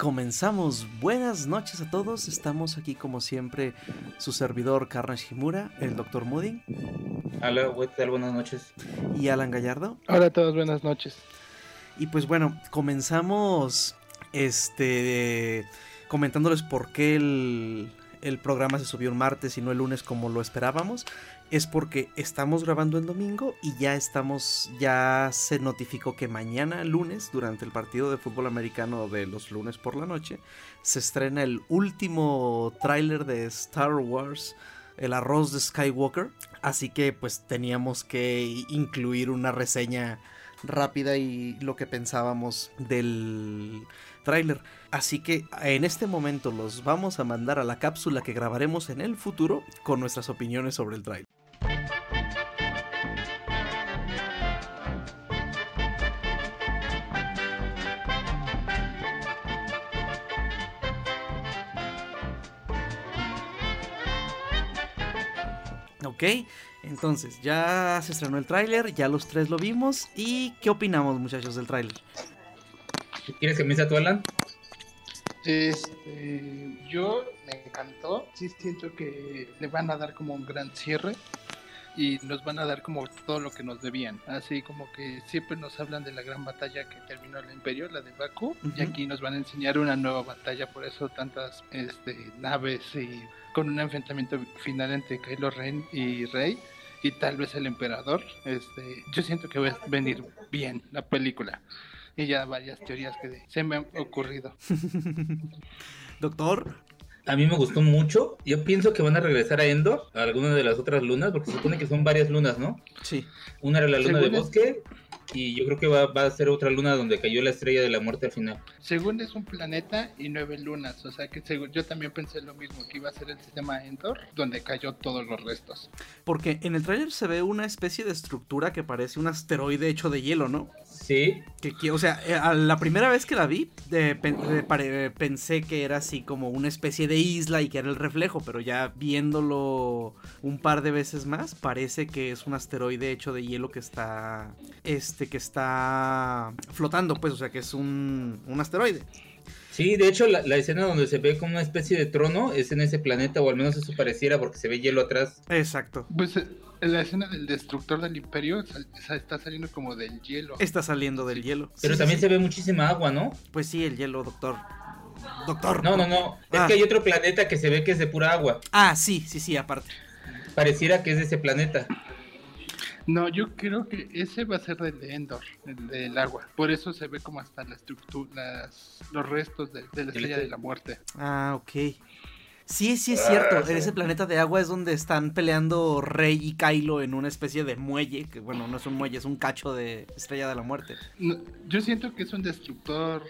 comenzamos. Buenas noches a todos. Estamos aquí como siempre su servidor Carnage Himura, el Dr. Moody. Hola. Buenas noches. Y Alan Gallardo. Hola a todos, buenas noches. Y pues bueno, comenzamos este comentándoles por qué el, el programa se subió un martes y no el lunes como lo esperábamos es porque estamos grabando el domingo y ya estamos, ya se notificó que mañana lunes, durante el partido de fútbol americano de los lunes por la noche, se estrena el último tráiler de Star Wars, el arroz de Skywalker. Así que pues teníamos que incluir una reseña rápida y lo que pensábamos del tráiler. Así que en este momento los vamos a mandar a la cápsula que grabaremos en el futuro con nuestras opiniones sobre el tráiler. Ok, entonces ya se estrenó el tráiler, ya los tres lo vimos. ¿Y qué opinamos muchachos del tráiler? ¿Quieres que empiece tú, Alan? Este, yo me encantó. Sí siento que le van a dar como un gran cierre y nos van a dar como todo lo que nos debían. Así como que siempre nos hablan de la gran batalla que terminó el imperio, la de Baku, y aquí nos van a enseñar una nueva batalla, por eso tantas este, naves y con un enfrentamiento final entre Kylo Ren y Rey y tal vez el emperador. Este, yo siento que va a venir bien la película. Y ya varias teorías que se me han ocurrido. Doctor. A mí me gustó mucho. Yo pienso que van a regresar a Endor, a alguna de las otras lunas, porque se supone que son varias lunas, ¿no? Sí. Una era la luna de bosque y yo creo que va, va, a ser otra luna donde cayó la estrella de la muerte al final. Según es un planeta y nueve lunas, o sea que según, yo también pensé lo mismo, que iba a ser el sistema Endor, donde cayó todos los restos. Porque en el tráiler se ve una especie de estructura que parece un asteroide hecho de hielo, ¿no? Sí. Que, que o sea, a la primera vez que la vi, de, de, pare, pensé que era así como una especie de isla y que era el reflejo, pero ya viéndolo un par de veces más, parece que es un asteroide hecho de hielo que está, este, que está flotando, pues, o sea, que es un, un asteroide. Sí, de hecho la, la, escena donde se ve como una especie de trono es en ese planeta, o al menos eso pareciera porque se ve hielo atrás. Exacto. Pues la escena del destructor del imperio está saliendo como del hielo. Está saliendo del hielo. Pero sí, también sí, se ve muchísima agua, ¿no? Pues sí, el hielo, doctor. Doctor. No, no, no. Es Ah. que hay otro planeta que se ve que es de pura agua. Ah, sí, sí, sí, aparte. Pareciera que es de ese planeta. No, yo creo que ese va a ser el de Endor, el del agua. Por eso se ve como hasta la estructura, las, los restos de, de la estrella de la muerte. Ah, ok. Sí, sí es cierto. En ese planeta de agua es donde están peleando Rey y Kylo en una especie de muelle. Que bueno, no es un muelle, es un cacho de Estrella de la Muerte. No, yo siento que es un destructor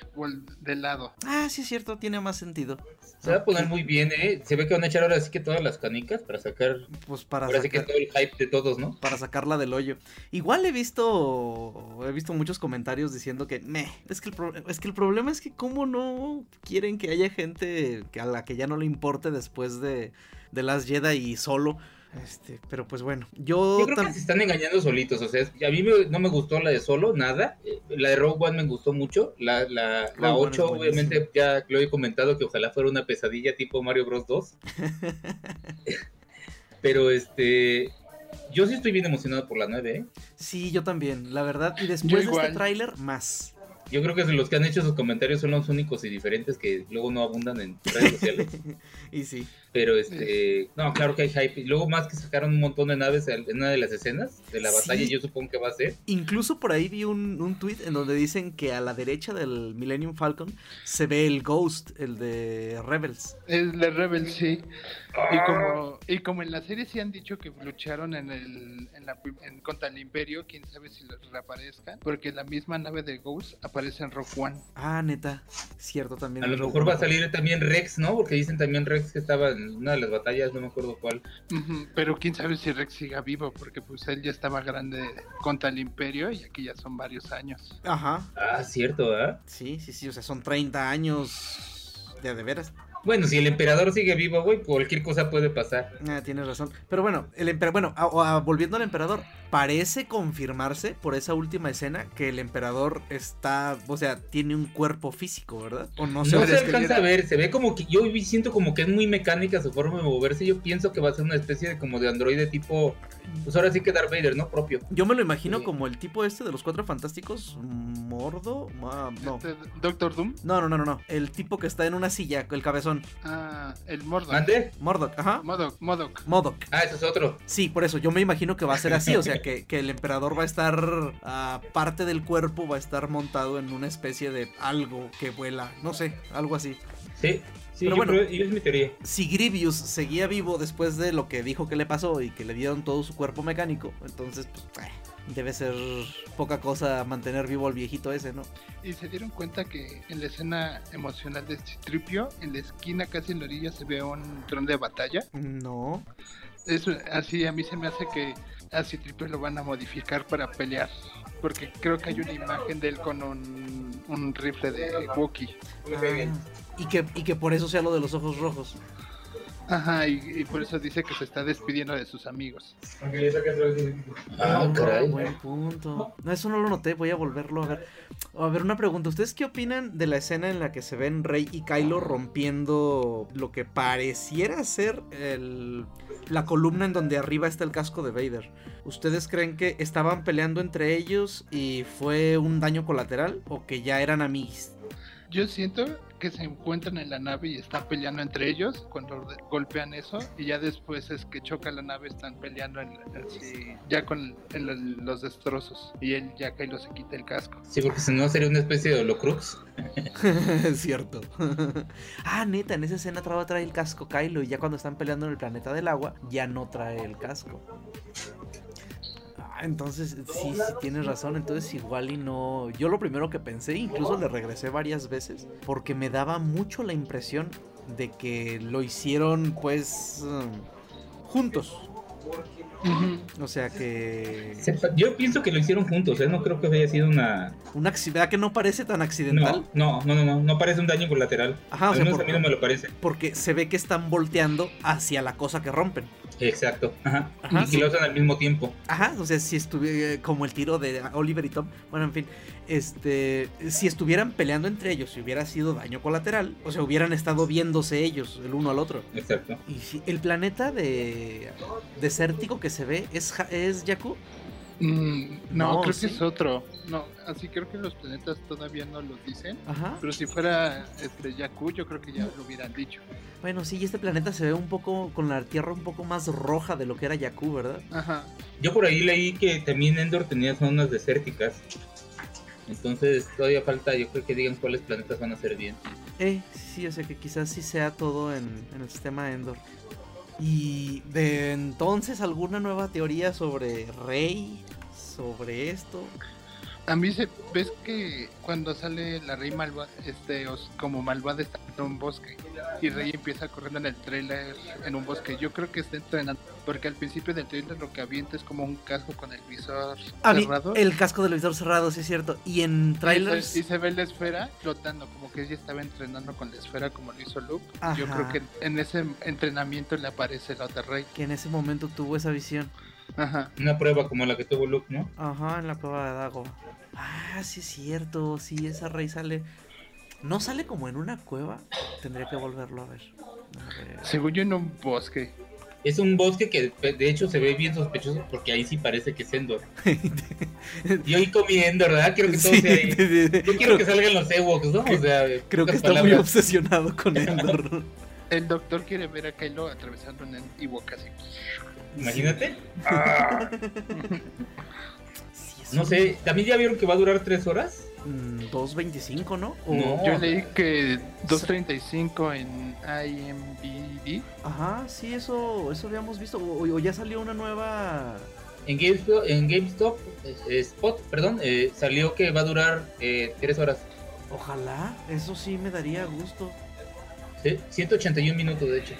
de lado. Ah, sí es cierto, tiene más sentido. Se va a poner muy bien, ¿eh? Se ve que van a echar ahora sí que todas las canicas para sacar. Pues para ahora sacar, sí que todo el hype de todos, ¿no? Para sacarla del hoyo. Igual he visto. He visto muchos comentarios diciendo que. Meh, es que el, pro, es que el problema es que, ¿cómo no quieren que haya gente que a la que ya no le importe después de, de las Jedi y solo? Este, pero pues bueno, yo, yo creo que se están engañando solitos, o sea, a mí me, no me gustó la de solo, nada, la de Rogue One me gustó mucho, la, la, la 8 obviamente ya lo he comentado que ojalá fuera una pesadilla tipo Mario Bros. 2, pero este, yo sí estoy bien emocionado por la 9, ¿eh? Sí, yo también, la verdad, y después de este tráiler, más. Yo creo que los que han hecho esos comentarios son los únicos y diferentes que luego no abundan en redes sociales. y sí. Pero este, no, claro que hay hype. Y luego más que sacaron un montón de naves en una de las escenas de la batalla, sí. yo supongo que va a ser. Incluso por ahí vi un, un tweet en donde dicen que a la derecha del Millennium Falcon se ve el Ghost, el de Rebels. El de Rebels, sí. Y como, y como en la serie sí han dicho que lucharon en el en la, en, contra el Imperio, quién sabe si reaparezcan, porque la misma nave de Ghost aparece en Rock One. Ah, neta, cierto también. A lo mejor va a salir también Rex, ¿no? Porque dicen también Rex que estaba en una de las batallas, no me acuerdo cuál. pero quién sabe si Rex siga vivo, porque pues él ya estaba grande contra el Imperio y aquí ya son varios años. Ajá. Ah, cierto, ¿verdad? Sí, sí, sí, o sea, son 30 años de, de veras. Bueno, si el emperador sigue vivo, güey, cualquier cosa puede pasar. Ah, tienes razón. Pero bueno, el emperador, bueno, volviendo al emperador, parece confirmarse por esa última escena que el emperador está, o sea, tiene un cuerpo físico, ¿verdad? O no, se, alcanza a ver, se ve como que yo siento como que es muy mecánica su forma de moverse. Yo pienso que va a ser una especie de como de androide tipo, pues ahora sí que Darth Vader, ¿no? Propio. Yo me lo imagino como el tipo este de los cuatro fantásticos, Mordo, ah, no. Este, Doctor Doom. No, no, no, no, no. El tipo que está en una silla, el cabezón. Ah, el Mordok. ¿Ande? Mordok, ajá. Modok, Modok. Modok. Ah, ese es otro. Sí, por eso yo me imagino que va a ser así, o sea, que, el emperador va a estar, uh, parte del cuerpo va a estar montado en una especie de algo que vuela, no sé, algo así. Sí, Sí, Pero bueno, es mi teoría. Si Grievous seguía vivo después de lo que dijo que le pasó y que le dieron todo su cuerpo mecánico, entonces, pues, eh, debe ser poca cosa mantener vivo al viejito ese, ¿no? Y se dieron cuenta que en la escena emocional de Citripio, en la esquina casi en la orilla se ve un tron de batalla. No. Eso, así a mí se me hace que a Citripio lo van a modificar para pelear. Porque creo que hay una imagen de él con un, rifle de Wookiee. Ah, y, que, y que por eso sea lo de los ojos rojos. Ajá, y, por eso dice que se está despidiendo de sus amigos. Ah, caray. Buen punto. No, eso no lo noté, voy a volverlo a ver. A ver, una pregunta. ¿Ustedes qué opinan de la escena en la que se ven Rey y Kylo rompiendo lo que pareciera ser el, la columna en donde arriba está el casco de Vader? ¿Ustedes creen que estaban peleando entre ellos y fue un daño colateral o que ya eran amigos? Yo siento que se encuentran en la nave y están peleando entre ellos cuando golpean eso y ya después es que choca la nave están peleando en, ya con los destrozos y él ya Kylo se quita el casco. Sí, porque si no sería una especie de holocrux. Cierto. ah, neta, en esa escena trae el casco Kylo y ya cuando están peleando en el planeta del agua ya no trae el casco entonces sí, sí tienes razón. Entonces igual y no. Yo lo primero que pensé, incluso le regresé varias veces, porque me daba mucho la impresión de que lo hicieron pues O sea que. Yo pienso que lo hicieron juntos, ¿eh? No creo que haya sido una. ¿Una que no parece tan accidental? No, no, no, no, no, parece un daño colateral. Ajá, o sea, a mí no me lo parece. Porque se ve que están volteando hacia la cosa que rompen. Exacto, ajá. y lo hacen al mismo tiempo. Ajá, o sea, si estuviera como el tiro de Oliver y Tom. Bueno, en fin, este, si estuvieran peleando entre ellos, si hubiera sido daño colateral, o sea, hubieran estado viéndose ellos el uno al otro. Exacto. Y si el planeta de desértico que se ve es, es Jakku. Mm, no, creo que es otro. No, así creo que los planetas todavía no lo dicen. Ajá. Pero si fuera este Jakku, yo creo que ya lo hubieran dicho. Bueno, sí, este planeta se ve un poco con la tierra un poco más roja de lo que era Jakku, ¿verdad? Ajá. Yo por ahí leí que también Endor tenía zonas desérticas. Entonces todavía falta, yo creo que digan cuáles planetas van a ser bien. Eh, sí, o sea que quizás sí sea todo en, en el sistema Endor. Y de entonces, ¿alguna nueva teoría sobre Rey? Sobre esto. A mí se ves que cuando sale la Rey malvada, este, como malvada está en un bosque y Rey empieza corriendo en el trailer en un bosque. Yo creo que está entrenando porque al principio del trailer lo que avienta es como un casco con el visor cerrado. El casco del visor cerrado, sí es cierto. Y en trailers y, se ve la esfera flotando, como que ella estaba entrenando con la esfera como lo hizo Luke. Yo creo que en ese entrenamiento le aparece la otra Rey. Que en ese momento tuvo esa visión. Ajá. Una prueba como la que tuvo Luke, ¿no? Ajá, en la prueba de Dago. Ah, sí es cierto, sí, esa rey sale. ¿No sale como en una cueva? Tendría que volverlo a ver. Según yo en un bosque. Es un bosque que de hecho se ve bien sospechoso porque ahí sí parece que es Endor. y hoy comiendo, ¿verdad? Quiero que todo sea ahí. Yo quiero que salgan los Ewoks, ¿no? O sea, creo que está muy obsesionado con Endor. El doctor quiere ver a Kylo atravesando en Ewok así. Imagínate. No sé, ¿también ya vieron que va a durar tres horas? 2.25, mm, ¿no? no? Yo leí que 2.35 en IMBD. Ajá, sí, eso, eso habíamos visto. O, ya salió una nueva... En GameStop, en GameStop Spot, perdón, eh, salió que va a durar eh, tres horas. Ojalá, eso sí me daría gusto. Sí, 181 minutos, de hecho.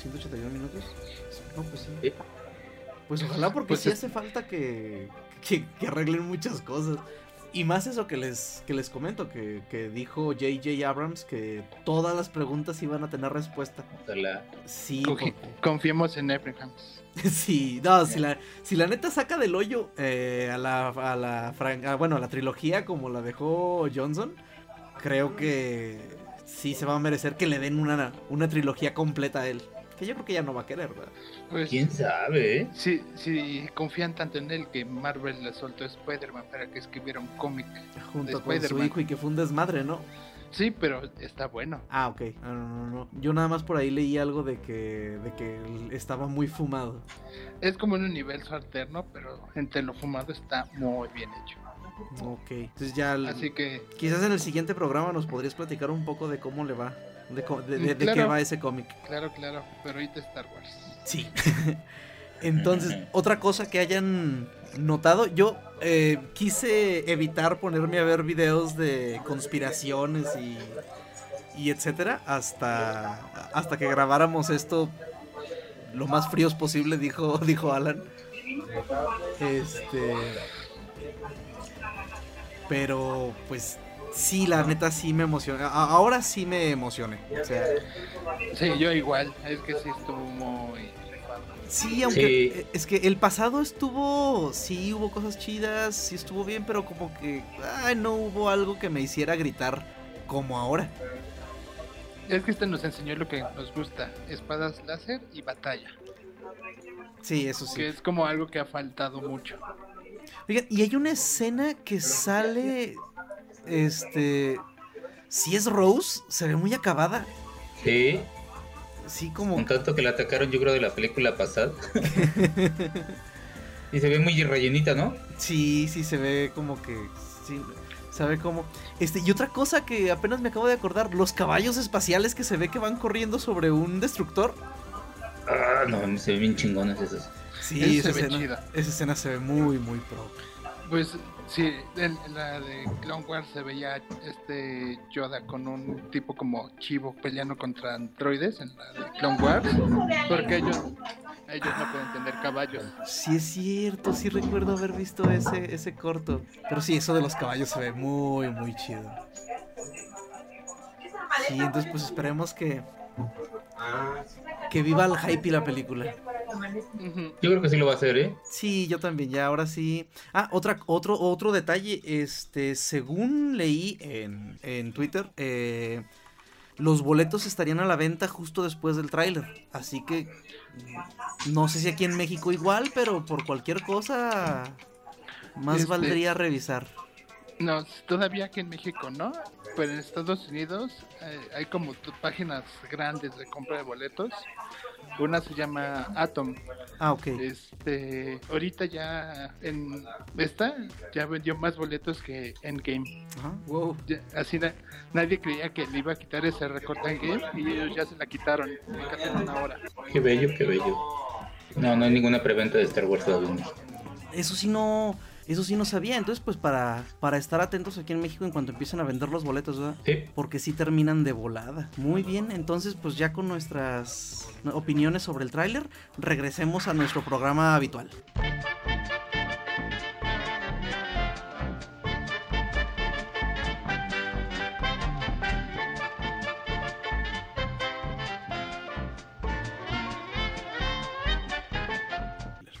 181 minutos. No, pues sí. Pues ojalá porque pues sí hace falta que, que, arreglen muchas cosas. Y más eso que les, que les comento, que, que dijo JJ Abrams que todas las preguntas iban a tener respuesta. Ojalá. Sí. Confiemos en Abrams. Sí, no, si la, si la neta saca del hoyo eh, a la, a la bueno, a la trilogía como la dejó Johnson, creo que sí se va a merecer que le den una, una trilogía completa a él. Que yo creo que ya no va a querer, ¿verdad? Pues, ¿Quién sabe? Eh? Sí, sí, confían tanto en él que Marvel le soltó a Spider-Man para que escribiera un cómic junto con su hijo y que fue un desmadre, ¿no? Sí, pero está bueno. Ah, ok. No, no, no. Yo nada más por ahí leí algo de que, de que estaba muy fumado. Es como un universo alterno, pero entre lo fumado está muy bien hecho. Ok, entonces ya. Así que. Quizás en el siguiente programa nos podrías platicar un poco de cómo le va. De, de, qué va ese cómic. Claro, claro, pero ahorita Star Wars. Sí. Entonces, otra cosa que hayan notado, yo eh, quise evitar ponerme a ver videos de conspiraciones y, y etcétera hasta, hasta que grabáramos esto lo más fríos posible, dijo, dijo Alan. Este. Pero, pues, sí, la neta sí me emociona. Ahora sí me emocioné. O sea, sí, yo igual. Es que sí estuvo muy. Sí, aunque es que el pasado estuvo, sí hubo cosas chidas, sí estuvo bien, pero como que ay, no hubo algo que me hiciera gritar como ahora. Es que este nos enseñó lo que nos gusta, espadas láser y batalla. Sí, eso sí. Que es como algo que ha faltado mucho. Oigan, y hay una escena que sale, este, si es Rose, se ve muy acabada. Sí. Sí, como... Un tanto que la atacaron yo creo de la película pasada. y se ve muy rellenita, ¿no? Sí, sí, se ve como que... Sí, sabe cómo... Este, y otra cosa que apenas me acabo de acordar, los caballos espaciales que se ve que van corriendo sobre un destructor. Ah, no, se ven bien chingones esos. Sí, esa, escena, esa escena se ve muy, muy pro. Pues sí, en, la de Clone Wars se veía este Yoda con un tipo como chivo peleando contra androides en la de Clone Wars, porque ellos, ellos no pueden tener caballos. Sí es cierto, sí recuerdo haber visto ese, ese corto. Pero sí, eso de los caballos se ve muy, muy chido. Sí, entonces pues esperemos que que viva el hype y la película. Yo creo que sí lo va a hacer, ¿eh? Sí, yo también, ya ahora sí. Ah, otra, otro, otro detalle, este, según leí en, en Twitter, eh, los boletos estarían a la venta justo después del tráiler. Así que no sé si aquí en México igual, pero por cualquier cosa más este, valdría revisar. No, todavía aquí en México no, pero en Estados Unidos eh, hay como páginas grandes de compra de boletos. Una se llama Atom. Ah, ok. Este, ahorita ya en esta ya vendió más boletos que Endgame. Ajá, wow. así nadie creía que le iba a quitar ese récord Endgame y ellos ya se la quitaron en una hora. Qué bello, qué bello. No, no hay ninguna preventa de Star Wars todavía. Eso sí no eso sí no sabía. Entonces, pues para, para estar atentos aquí en México en cuanto empiecen a vender los boletos, ¿verdad? Sí. Porque sí terminan de volada. Muy bien, entonces pues ya con nuestras opiniones sobre el tráiler, regresemos a nuestro programa habitual.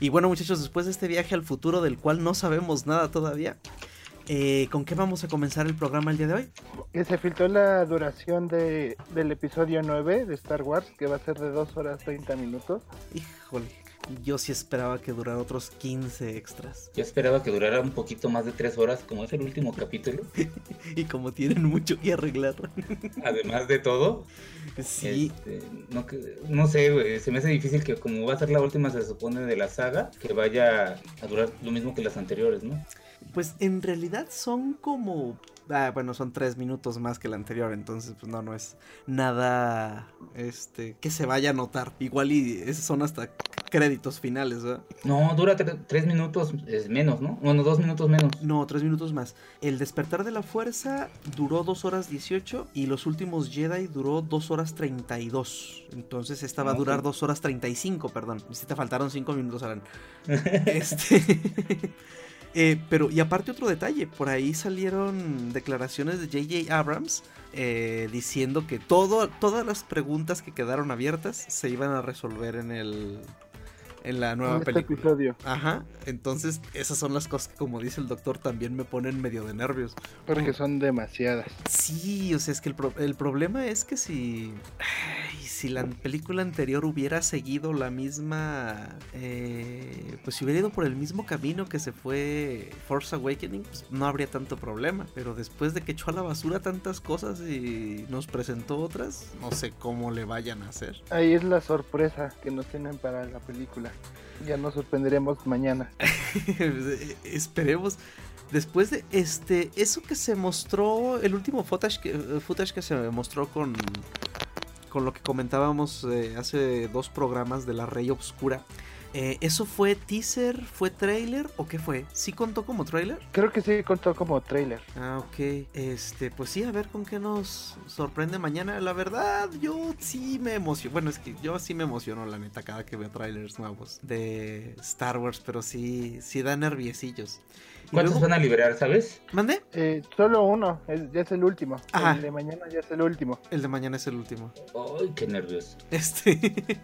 Y bueno muchachos, después de este viaje al futuro del cual no sabemos nada todavía, eh, ¿con qué vamos a comenzar el programa el día de hoy? Se filtró la duración de, del episodio 9 de Star Wars, que va a ser de 2 horas 30 minutos. Híjole. Yo sí esperaba que durara otros 15 extras. Yo esperaba que durara un poquito más de 3 horas, como es el último capítulo. y como tienen mucho que arreglar. Además de todo. Sí. Este, no, no sé. Se me hace difícil que, como va a ser la última, se supone, de la saga, que vaya a durar lo mismo que las anteriores, ¿no? Pues en realidad son como Ah, bueno, son tres minutos más que el anterior, entonces pues no, no es nada este que se vaya a notar. Igual y son hasta créditos finales, ¿verdad? No, dura tres minutos es menos, ¿no? Bueno, dos minutos menos. No, tres minutos más. El despertar de la fuerza duró dos horas 18 y los últimos Jedi duró dos horas 32. Entonces esta va a durar dos horas 35, perdón. Si te faltaron cinco minutos, Alan. este... Eh, pero, y aparte otro detalle, por ahí salieron declaraciones de JJ Abrams eh, diciendo que todo, todas las preguntas que quedaron abiertas se iban a resolver en el, en la nueva este película. Episodio. Ajá. Entonces, esas son las cosas que, como dice el doctor, también me ponen medio de nervios. Porque son demasiadas. Sí, o sea, es que el, el problema es que si. Si la película anterior hubiera seguido la misma. Eh, pues si hubiera ido por el mismo camino que se fue Force Awakening, pues no habría tanto problema. Pero después de que echó a la basura tantas cosas y nos presentó otras, no sé cómo le vayan a hacer. Ahí es la sorpresa que nos tienen para la película. Ya nos sorprenderemos mañana. Esperemos. Después de este, eso que se mostró, el último footage que, footage que se mostró con, con lo que comentábamos eh, hace dos programas de la Rey Obscura. Eh, ¿Eso fue teaser? ¿Fue trailer? ¿O qué fue? ¿Sí contó como trailer? Creo que sí contó como trailer. Ah, ok. Este, pues sí, a ver con qué nos sorprende mañana. La verdad, yo sí me emociono. Bueno, es que yo sí me emociono, la neta, cada que veo trailers nuevos de Star Wars, pero sí, sí da nerviosillos. ¿Cuántos van a liberar, sabes? ¿Mande? Eh, solo uno, ya es el último. El de mañana ya es el último. El de mañana es el último. Ay, qué nervios. Este.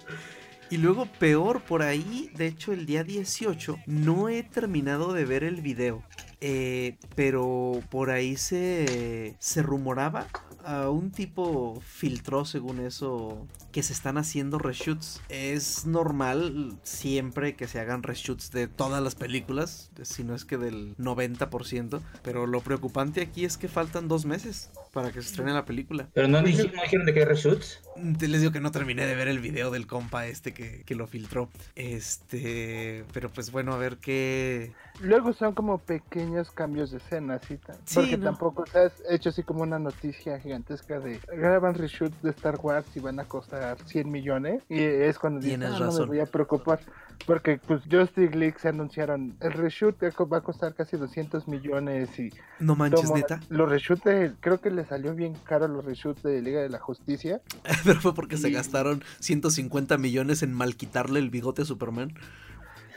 Y luego peor por ahí, de hecho el día 18 no he terminado de ver el video. Eh, pero por ahí se, se rumoraba a un tipo filtró según eso que se están haciendo reshoots. Es normal siempre que se hagan reshoots de todas las películas, si no es que del 90%, pero lo preocupante aquí es que faltan dos meses para que se estrene la película. Pero no, dijeron, de qué reshoots. Les digo que no terminé de ver el video del compa este que, que lo filtró. Este, pero pues bueno, a ver qué... Luego son como pequeños cambios de escena, ¿sí? porque tampoco se ha hecho así como una noticia gigantesca de graban reshoots de Star Wars y van a costar 100 millones y es cuando dicen, ah, no me voy a preocupar porque pues Justice League se anunciaron el reshoot va a costar casi 200 millones y no manches neta los reshoots creo que le salió bien caro los reshoots de Liga de la Justicia. Pero fue porque se gastaron 150 millones en mal quitarle el bigote a Superman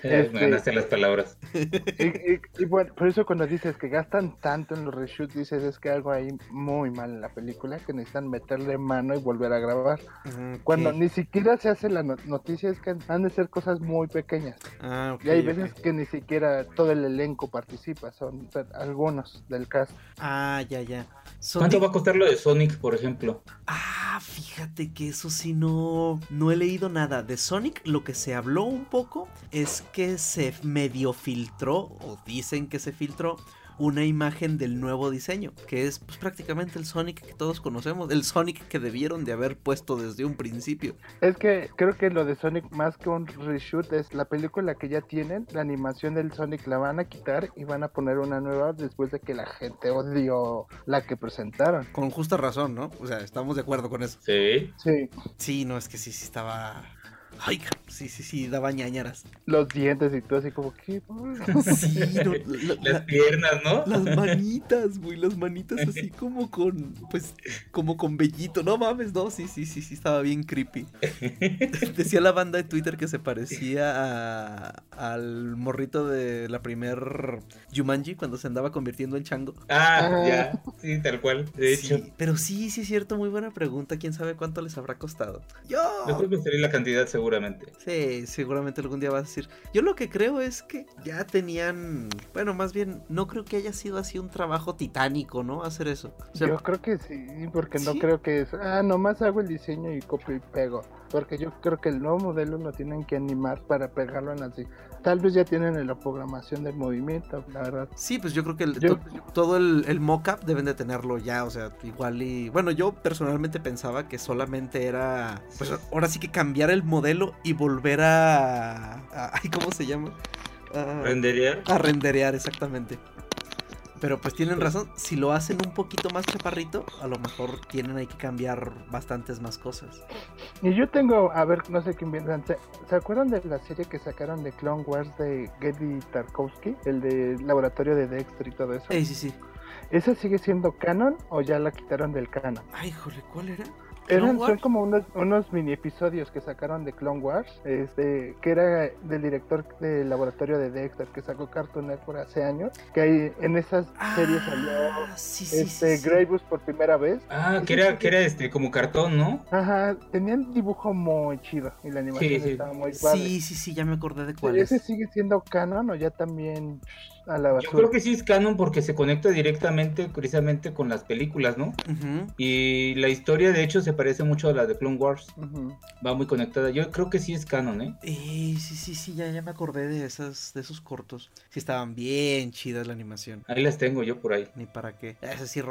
este, me ganaste las palabras. Y, bueno, por eso cuando dices que gastan tanto en los reshoots, dices es que algo ahí muy mal en la película, que necesitan meterle mano y volver a grabar. Cuando ni siquiera se hace la noticia, es que han de ser cosas muy pequeñas. Ah, y hay veces que ni siquiera todo el elenco participa, son algunos del cast. Ah, ya, ya. ¿Cuánto va a costar lo de Sonic, por ejemplo? Ah, fíjate que eso sí no, no he leído nada. De Sonic lo que se habló un poco es que se medio filtró, o dicen que se filtró, una imagen del nuevo diseño, que es pues, prácticamente el Sonic que todos conocemos, el Sonic que debieron de haber puesto desde un principio. Es que creo que lo de Sonic más que un reshoot es la película que ya tienen, la animación del Sonic la van a quitar y van a poner una nueva después de que la gente odió la que presentaron. Con justa razón, ¿no? O sea, estamos de acuerdo con eso. Sí. Sí. Sí, no, es que sí, sí estaba Ay, sí, sí, sí, daba ñañaras. Los dientes y todo así como que. Sí, las piernas, ¿no? Las manitas, güey, las manitas así como con, pues, como con vellito. No mames, no, sí, sí, sí, sí, estaba bien creepy. Decía la banda de Twitter que se parecía al morrito de la primer Jumanji cuando se andaba convirtiendo en chango. Ah, ya, sí, tal cual, de hecho. Pero sí, sí es cierto, muy buena pregunta. ¿Quién sabe cuánto les habrá costado? Yo. Después me la cantidad seguro seguramente. Sí, seguramente algún día vas a decir. Yo lo que creo es que ya tenían, bueno, más bien, no creo que haya sido así un trabajo titánico, ¿no? Hacer eso. Yo creo que sí, porque no creo que es, ah, nomás hago el diseño y copio y pego. Porque yo creo que el nuevo modelo lo tienen que animar para pegarlo en así. Tal vez ya tienen la programación del movimiento, la verdad. Sí, pues yo creo que todo el, el mock-up deben de tenerlo ya, o sea, igual y... Bueno, yo personalmente pensaba que solamente era, pues ahora sí que cambiar el modelo y volver a... a ¿Cómo se llama? A, renderear. A renderear, exactamente. Pero pues tienen razón, si lo hacen un poquito más chaparrito, a lo mejor tienen ahí que cambiar bastantes más cosas. Y yo tengo, a ver, no sé quién piensan, ¿se, acuerdan de la serie que sacaron de Clone Wars de Geddy Tarkovsky? El de laboratorio de Dexter y todo eso. Sí, sí, sí. ¿Esa sigue siendo canon o ya la quitaron del canon? Ay, joder, ¿cuál era? Eran, son como unos, unos mini episodios que sacaron de Clone Wars, este, que era del director del laboratorio de Dexter que sacó Cartoon Network hace años, que ahí en esas series salió ah, este Graybus por primera vez. Ah, que era, que era este como cartón, ¿no? Ajá, tenían dibujo muy chido y la animación estaba muy padre. Sí, sí, sí, ya me acordé de cuál. ¿Ese sigue siendo canon o ya también yo creo que sí es canon porque se conecta directamente, precisamente, con las películas, ¿no? Y la historia, de hecho, se parece mucho a la de Clone Wars. Va muy conectada. Yo creo que sí es canon, ¿eh? sí, sí, sí, ya, ya me acordé de, esas, de esos cortos. Sí, estaban bien chidas la animación. Ahí las tengo yo por ahí. Ni para qué. Es, sí,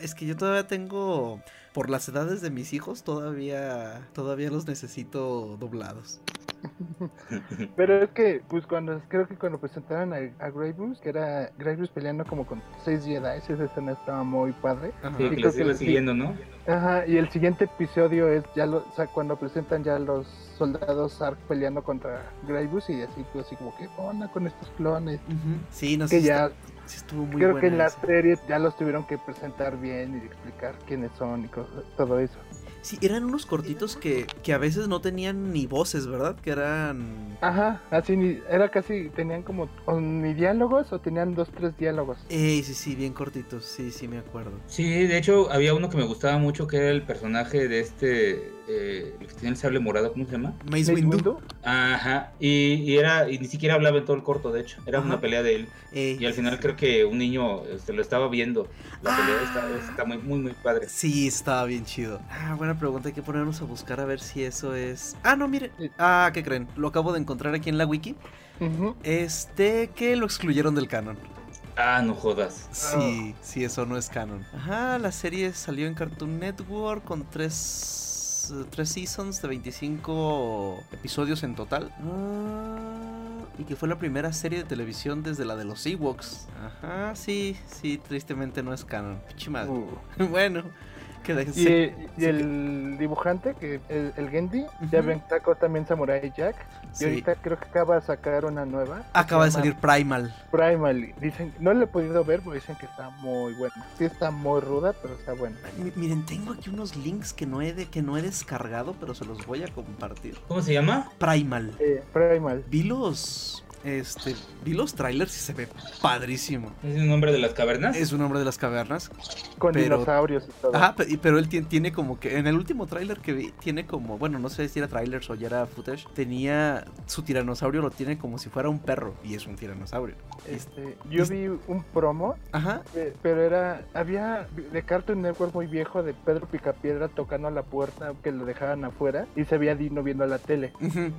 es que yo todavía tengo, por las edades de mis hijos, todavía, todavía los necesito doblados. Pero es que, pues cuando, creo que cuando presentaron a, a Graybus, que era Graybus peleando como con seis Jedi, esa escena estaba muy padre. Sí, que lo sigue siguiendo, ¿no? Ajá, y el siguiente episodio es ya lo, o sea, cuando presentan ya los soldados Sark peleando contra Graybus y así, pues así como que onda con estos clones. Sí, no sé. Que ya, estuvo muy Creo que en la serie ya los tuvieron que presentar bien y explicar quiénes son y todo eso. Sí, eran unos cortitos que, que a veces no tenían ni voces, ¿verdad? Que eran... Ajá, así ni, era casi, tenían como ni diálogos o tenían dos, tres diálogos. Eh, sí, sí, bien cortitos, sí, sí, me acuerdo. Sí, de hecho había uno que me gustaba mucho que era el personaje de este eh, el que tenía el sable morado, ¿cómo se llama? Mace Windu. Ajá, y, era, y ni siquiera hablaba en todo el corto, de hecho, era una pelea de él. Eh, y al final creo que un niño se este, lo estaba viendo. La pelea está, muy, muy, muy padre. Sí, estaba bien chido. Ah, buena pregunta, hay que ponernos a buscar a ver si eso es. Ah, no, mire. Ah, ¿qué creen? Lo acabo de encontrar aquí en la wiki. Este que lo excluyeron del canon. Ah, no jodas. Sí, sí, eso no es canon. Ajá, la serie salió en Cartoon Network con tres tres seasons de 25 episodios en total. Ah, y que fue la primera serie de televisión desde la de los Ewoks. Ajá, sí, sí, tristemente no es canon. Pichimadre. Uh. bueno. Y, el dibujante, que el, el Gendy, ya ven, sacó también Samurai Jack. Y ahorita creo que acaba de sacar una nueva. Acaba de salir Primal. Primal. Dicen, no lo he podido ver, pero dicen que está muy buena. Sí está muy ruda, pero está buena. miren, tengo aquí unos links que no he de, que no he descargado, pero se los voy a compartir. ¿Cómo se llama? Primal. Primal. Vi los este, vi los trailers y se ve padrísimo. ¿Es un nombre de las cavernas? Es un nombre de las cavernas. Con dinosaurios y todo. Ajá, pero él tiene como que. En el último trailer que vi, tiene como. Bueno, no sé si era trailers o ya era footage. Tenía. Su tiranosaurio lo tiene como si fuera un perro. Y es un tiranosaurio. Este, yo vi un promo. Ajá. pero era. Había de Cartoon Network muy viejo de Pedro Picapiedra tocando a la puerta que lo dejaban afuera. Y se veía Dino viendo la tele.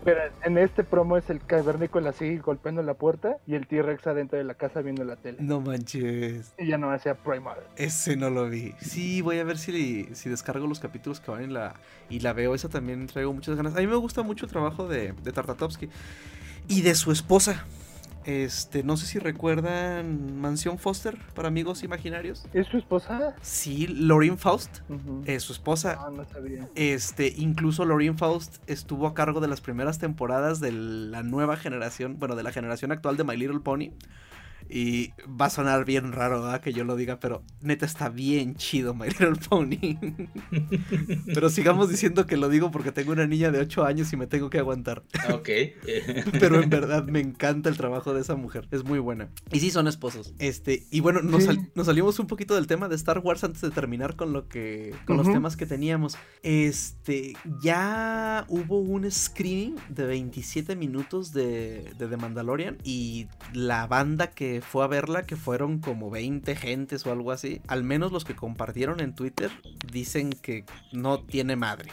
Pero en este promo es el cavernícola así golpeando la puerta y el T-Rex adentro de la casa viendo la tele. No manches. Y ya no hacía Primal. Ese no lo vi. Sí, voy a ver si, si descargo los capítulos que van en la. Y la veo. Esa también traigo muchas ganas. A mí me gusta mucho el trabajo de, de Tartatovsky. Y de su esposa. Este, no sé si recuerdan Mansión Foster para amigos imaginarios. ¿Es su esposa? Sí, Lorraine Faust es su esposa. Ah, no sabía. Este, incluso Lorraine Faust estuvo a cargo de las primeras temporadas de la nueva generación, bueno, de la generación actual de My Little Pony. Y va a sonar bien raro, ¿verdad? Que yo lo diga, pero neta está bien chido My Little Pony. pero sigamos diciendo que lo digo porque tengo una niña de 8 años y me tengo que aguantar. Ok. pero en verdad me encanta el trabajo de esa mujer. Es muy buena. Y sí, son esposos. Este, y bueno, nos, salimos un poquito del tema de Star Wars antes de terminar con lo que. con los temas que teníamos. Este. Ya hubo un screening de 27 minutos de, de The Mandalorian. Y la banda que fue a verla, que fueron como 20 gentes o algo así, al menos los que compartieron en Twitter, dicen que no tiene madre.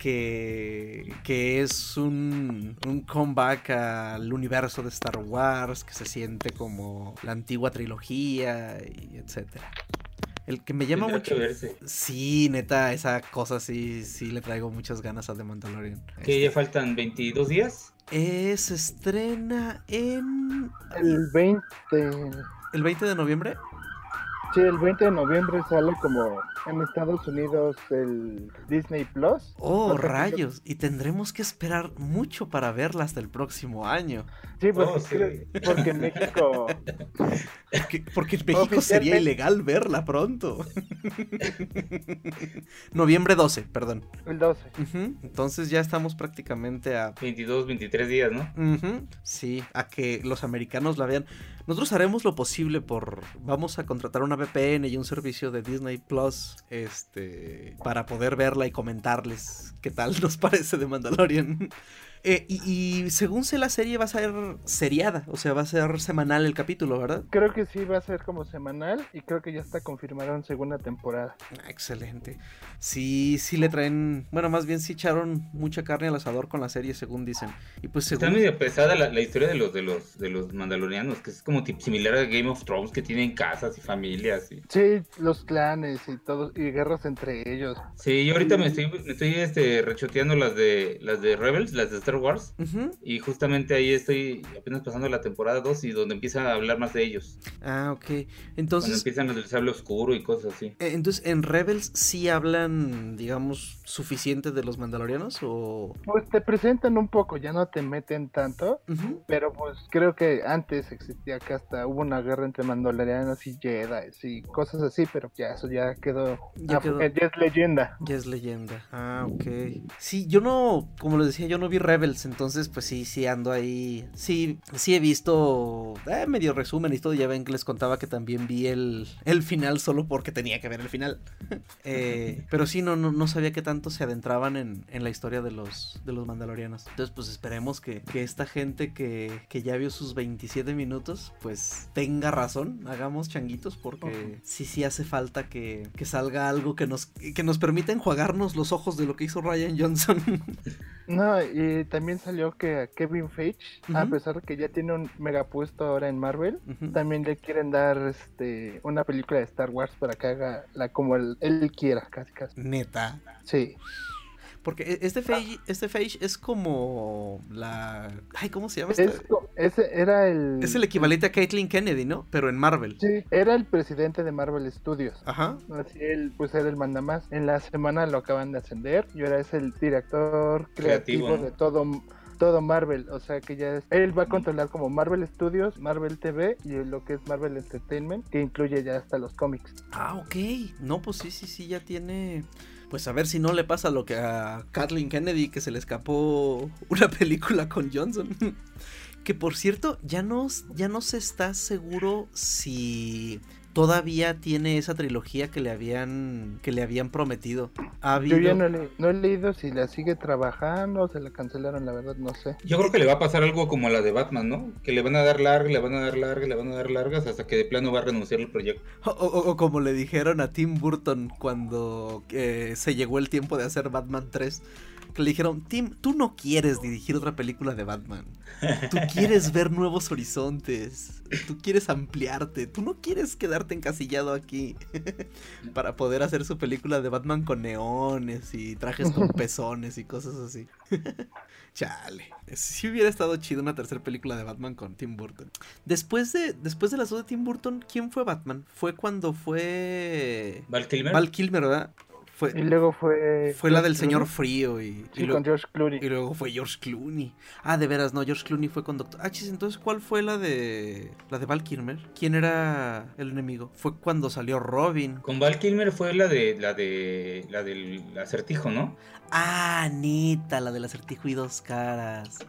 Que, que es un, un comeback al universo de Star Wars, que se siente como la antigua trilogía, y etcétera. El que me llama mucho. Sí, neta, esa cosa sí, sí le traigo muchas ganas a The Mandalorian. ¿Que ya este. faltan 22 días? Eh, se estrena en... El 20... ¿El 20 de noviembre? Sí, el 20 de noviembre sale como en Estados Unidos el Disney Plus. Oh, rayos. Y tendremos que esperar mucho para verla hasta el próximo año. Sí, pues, oh, porque en México. Porque, en México sería ilegal verla pronto. Noviembre 12, perdón. El 12. Entonces ya estamos prácticamente a. 22, 23 días, ¿no? Sí, a que los americanos la vean. Nosotros haremos lo posible por. Vamos a contratar una VPN y un servicio de Disney Plus. Este. Para poder verla y comentarles qué tal nos parece de Mandalorian. Eh, y, según sé la serie va a ser seriada, o sea, va a ser semanal el capítulo, ¿verdad? Creo que sí, va a ser como semanal y creo que ya está confirmada en segunda temporada. Ah, excelente. Sí, sí le traen, bueno, más bien sí echaron mucha carne al asador con la serie, según dicen. Y pues según... Está medio pesada la, historia de los, de los de los mandalorianos, que es como similar a Game of Thrones, que tienen casas y familias. Y... Sí, los clanes y todos, y guerras entre ellos. Sí, yo ahorita me estoy, me estoy este, rechoteando las de las de Rebels, las de Star Wars. Y justamente ahí estoy apenas pasando la temporada 2 y donde empiezan a hablar más de ellos. Ah, ok. Entonces. Cuando empiezan el sable oscuro y cosas así. Eh, entonces, ¿en Rebels sí hablan, digamos, suficiente de los mandalorianos? o...? Pues te presentan un poco, ya no te meten tanto. Pero pues creo que antes existía que hasta hubo una guerra entre mandalorianos y Jedi y cosas así, pero ya eso ya quedó. Ya, quedó... ya es leyenda. Ya es leyenda. Ah, ok. Sí, yo no, como les decía, yo no vi Rebels entonces pues sí, sí ando ahí. Sí, sí he visto eh, medio resumen y todo. Ya ven que les contaba que también vi el, el final solo porque tenía que ver el final. Eh, pero sí, no, no, sabía que tanto se adentraban en, en, la historia de los, de los mandalorianos. Entonces pues esperemos que, que esta gente que, que, ya vio sus 27 minutos pues tenga razón. Hagamos changuitos porque sí, sí hace falta que, que salga algo que nos, que nos permita enjuagarnos los ojos de lo que hizo Ryan Johnson. no, y también salió que Kevin Feige, a pesar de que ya tiene un megapuesto ahora en Marvel, también le quieren dar este una película de Star Wars para que haga la como él, quiera, casi casi. Neta. Sí. Porque e, este Feige, este es como la... Ay, ¿cómo se llama? ese era el... Es el equivalente a Caitlyn Kennedy, ¿no? Pero en Marvel. Sí, era el presidente de Marvel Studios. Ajá. Así él, pues era el mandamás. En la semana lo acaban de ascender y ahora es el director creativo, de todo todo Marvel, o sea que ya es, él va a controlar como Marvel Studios, Marvel TV y lo que es Marvel Entertainment, que incluye ya hasta los cómics. Ah, ok. No, pues sí, sí, sí, ya tiene pues a ver si no le pasa lo que a Kathleen Kennedy, que se le escapó una película con Johnson. que por cierto, ya no, ya no se está seguro si todavía tiene esa trilogía que le habían que le habían prometido. Yo ya no, he leído si la sigue trabajando o se la cancelaron, la verdad no sé. Yo creo que le va a pasar algo como a la de Batman, ¿no? Que le van a dar larga, le van a dar larga, le van a dar largas hasta que de plano va a renunciar al proyecto. O, como le dijeron a Tim Burton cuando eh, se llegó el tiempo de hacer Batman 3 que le dijeron, Tim, tú no quieres dirigir otra película de Batman. Tú quieres ver nuevos horizontes. Tú quieres ampliarte. Tú no quieres quedarte encasillado aquí para poder hacer su película de Batman con neones y trajes con pezones y cosas así. Chale. Si hubiera estado chido una tercera película de Batman con Tim Burton. Después de, después de las dos de Tim Burton, ¿quién fue Batman? Fue cuando fue... Val Kilmer. Val Kilmer, ¿verdad? Fue, y luego fue. Fue la del señor frío y. y con George Clooney. Y luego fue George Clooney. Ah, de veras, no, George Clooney fue con Doctor. Ah, chis, entonces, ¿cuál fue la de. La de Val Kilmer? ¿Quién era el enemigo? Fue cuando salió Robin. Con Val Kilmer fue la de. la de. la del acertijo, ¿no? Ah, neta, la del acertijo y dos caras.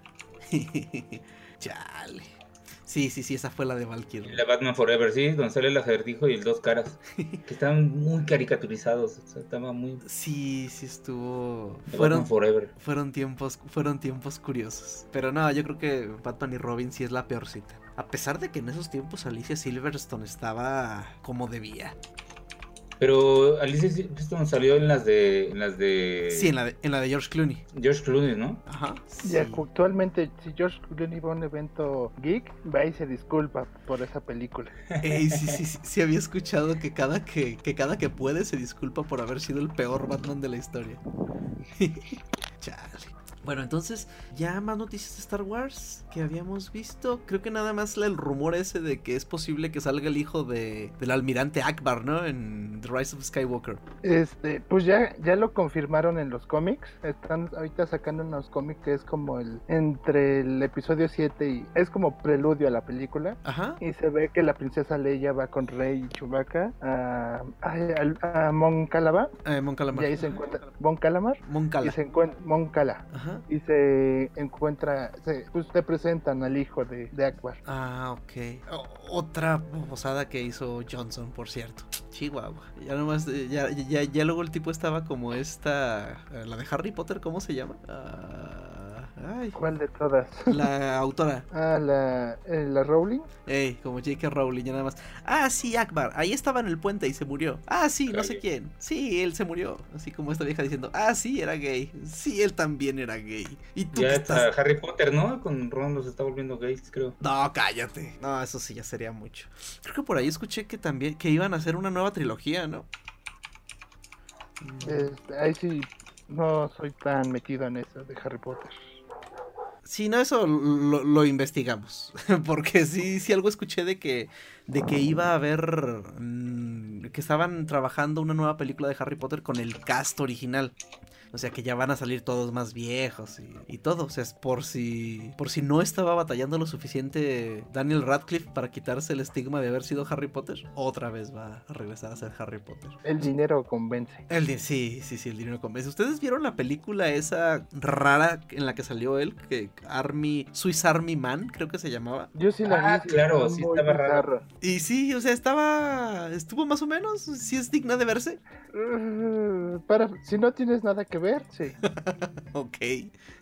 Chale. Sí, sí, sí, esa fue la de Valkyrie. La Batman Forever, sí, donde sale el acertijo y el dos caras. que estaban muy caricaturizados. O sea, estaba muy. Sí, sí estuvo. fueron, Forever. Fueron tiempos, fueron tiempos curiosos. Pero no, yo creo que Batman y Robin sí es la peorcita. A pesar de que en esos tiempos Alicia Silverstone estaba como debía. Pero Alicia Silverstone salió en las de. En las de... Sí, en la de, en la de George Clooney. George Clooney, ¿no? Ajá. Y actualmente, si George Clooney va a un evento geek, va y se disculpa por esa película. Ey, sí, sí, sí, sí, había escuchado que cada que, que cada que puede se disculpa por haber sido el peor Batman de la historia. Chale. Bueno, entonces, ya más noticias de Star Wars que habíamos visto. Creo que nada más el rumor ese de que es posible que salga el hijo de, del almirante Akbar, ¿no? En The Rise of Skywalker. Este, pues ya, ya lo confirmaron en los cómics. Están ahorita sacando unos cómics que es como el entre el episodio 7 y es como preludio a la película. Ajá. Y se ve que la princesa Leia va con Rey y Chewbacca a, a, a, Mon Calama. Eh, Mon Y ahí se encuentra Mon Calamar. Mon Cala. Y se encuentra Mon Cala. Ajá y se encuentra, se, pues te presentan al hijo de, de Akbar. Ah, ok. otra posada que hizo Johnson, por cierto. Chihuahua. Ya nomás, eh, ya, ya, ya luego el tipo estaba como esta, eh, la de Harry Potter, ¿cómo se llama? Ah... ¿Cuál de todas? La autora. ah, la, eh, la Rowling. Ey, como J.K. Rowling, ya nada más. Ah, sí, Akbar. Ahí estaba en el puente y se murió. Ah, sí, no sé quién. Sí, él se murió. Así como esta vieja diciendo, ah, sí, era gay. Sí, él también era gay. Y tú ya está Harry Potter, ¿no? Con Ron los está volviendo gays, creo. No, cállate. No, eso sí ya sería mucho. Creo que por ahí escuché que también, que iban a hacer una nueva trilogía, ¿no? Este, ahí sí, no soy tan metido en eso de Harry Potter. Sí, no, eso lo, investigamos. Porque sí, sí algo escuché de que, de que iba a haber. Mm, que estaban trabajando una nueva película de Harry Potter con el cast original. O sea que ya van a salir todos más viejos y, todo. O sea, es por si. Por si no estaba batallando lo suficiente Daniel Radcliffe para quitarse el estigma de haber sido Harry Potter. Otra vez va a regresar a ser Harry Potter. El dinero convence. El sí, sí, sí, el dinero convence. ¿Ustedes vieron la película esa rara en la que salió él? Que Army. Swiss Army Man, creo que se llamaba. Yo sí la vi. Ah, claro, sí estaba raro. Y sí, o sea, estaba. Estuvo más o menos. Sí es digna de verse. Uh, para, si no tienes nada que ver, sí. ok.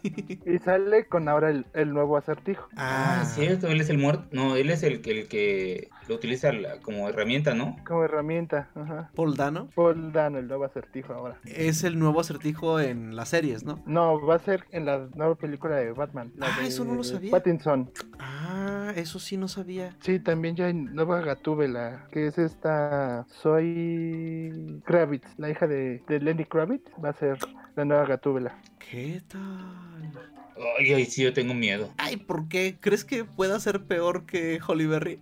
y sale con ahora el, el nuevo acertijo. Ah, cierto, él es el muerto. No, él es el, el que lo utiliza como herramienta, ¿no? Como herramienta, ajá. Paul Dano. Paul Dano, el nuevo acertijo ahora. Es el nuevo acertijo en las series, ¿no? No, va a ser en la nueva película de Batman. ah, eso no lo sabía. Pattinson. Ah, eso sí no sabía. Sí, también ya hay nueva Gatúbela, que es esta Soy Kravitz, la hija de, de Lenny Kravitz, va a ser la nueva Gatúbela. ¿Qué tal? Ay, ay, sí, yo tengo miedo. Ay, ¿por qué? ¿Crees que pueda ser peor que Holly Berry?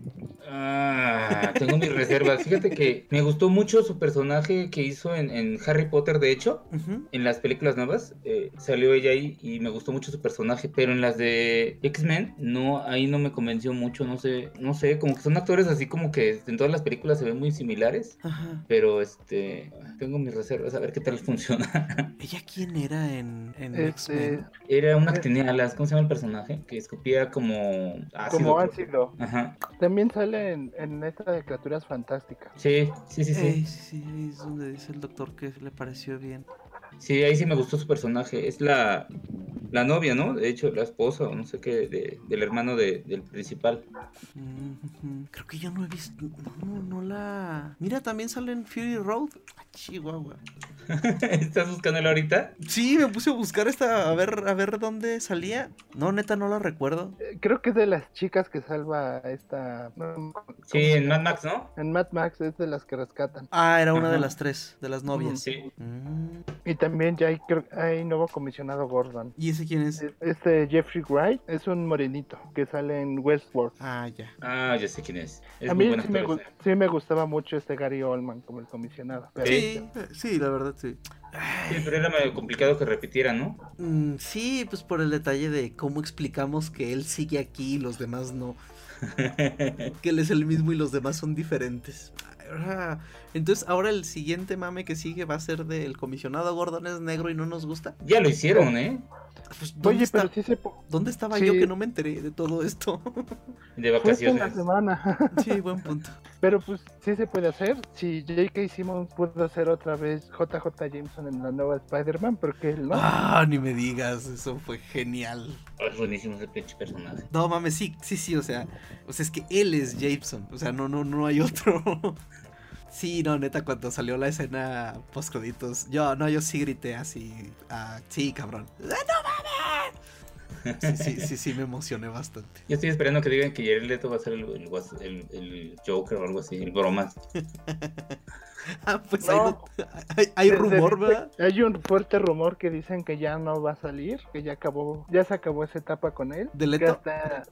Ah, tengo mis reservas. Fíjate que me gustó mucho su personaje que hizo en, Harry Potter, de hecho, en las películas nuevas. Eh, salió ella ahí y me gustó mucho su personaje, pero en las de X-Men, no, ahí no me convenció mucho, no sé, no sé, como que son actores así como que en todas las películas se ven muy similares, pero este, tengo mis reservas, a ver qué tal funciona. ¿Ella quién era en, en este, X-Men? Era una que tenía alas, ¿cómo se llama el personaje? Que escupía como ácido. Como ácido. Ajá. También sale en, en esta de criaturas fantásticas. Sí, sí, sí, sí. sí, es donde dice el doctor que le pareció bien. Sí, ahí sí me gustó su personaje. Es la, la novia, ¿no? De hecho, la esposa o no sé qué, de, del hermano de, del principal. Creo que yo no he visto. No, no la. Mira, también sale en Fury Road. Ah, Chihuahua. ¿Estás buscándola ahorita? Sí, me puse a buscar esta, a ver, a ver dónde salía. No, neta, no la recuerdo. Eh, creo que es de las chicas que salva esta. Sí, en Mad Max, ¿no? En Mad Max es de las que rescatan. Ah, era una de las tres, de las novias. Sí. Mm. Y también ya hay, hay nuevo comisionado Gordon. ¿Y ese quién es? Este Jeffrey Wright es un morenito que sale en Westworld. Ah, ya. Ah, ya sé quién es. a mí sí me, sí me, gustaba mucho este Gary Oldman como el comisionado. sí, sí, la verdad sí. Sí, pero era medio complicado que repitiera, ¿no? Mm, sí, pues por el detalle de cómo explicamos que él sigue aquí y los demás no. que él es el mismo y los demás son diferentes. Entonces, ahora el siguiente mame que sigue va a ser del comisionado Gordon es negro y no nos gusta. Ya lo hicieron, ¿eh? Pues, ¿dónde, ¿Dónde estaba yo que no me enteré de todo esto? De vacaciones. la semana. sí, buen punto. Pero pues sí se puede hacer. Si J.K. Simmons pudo hacer otra vez JJ Jameson en la nueva Spider-Man, porque él no. Ah, ni me digas, eso fue genial. Es buenísimo ese pinche personaje. No mames, sí, sí, sí, o sea, o sea, es que él es Jameson, o sea, no, no, no hay otro. Sí, no, neta, cuando salió la escena post creditos, yo, no, yo sí grité así, ah, sí, cabrón. ¡No mames! Sí, sí, sí, sí, me emocioné bastante. Yo estoy esperando que digan que Jared Leto va a ser el, el, el Joker o algo así, el bromas. Ah, pues hay, rumor, ¿verdad? Hay un fuerte rumor que dicen que ya no va a salir, que ya acabó, ya se acabó esa etapa con él. ¿De Leto?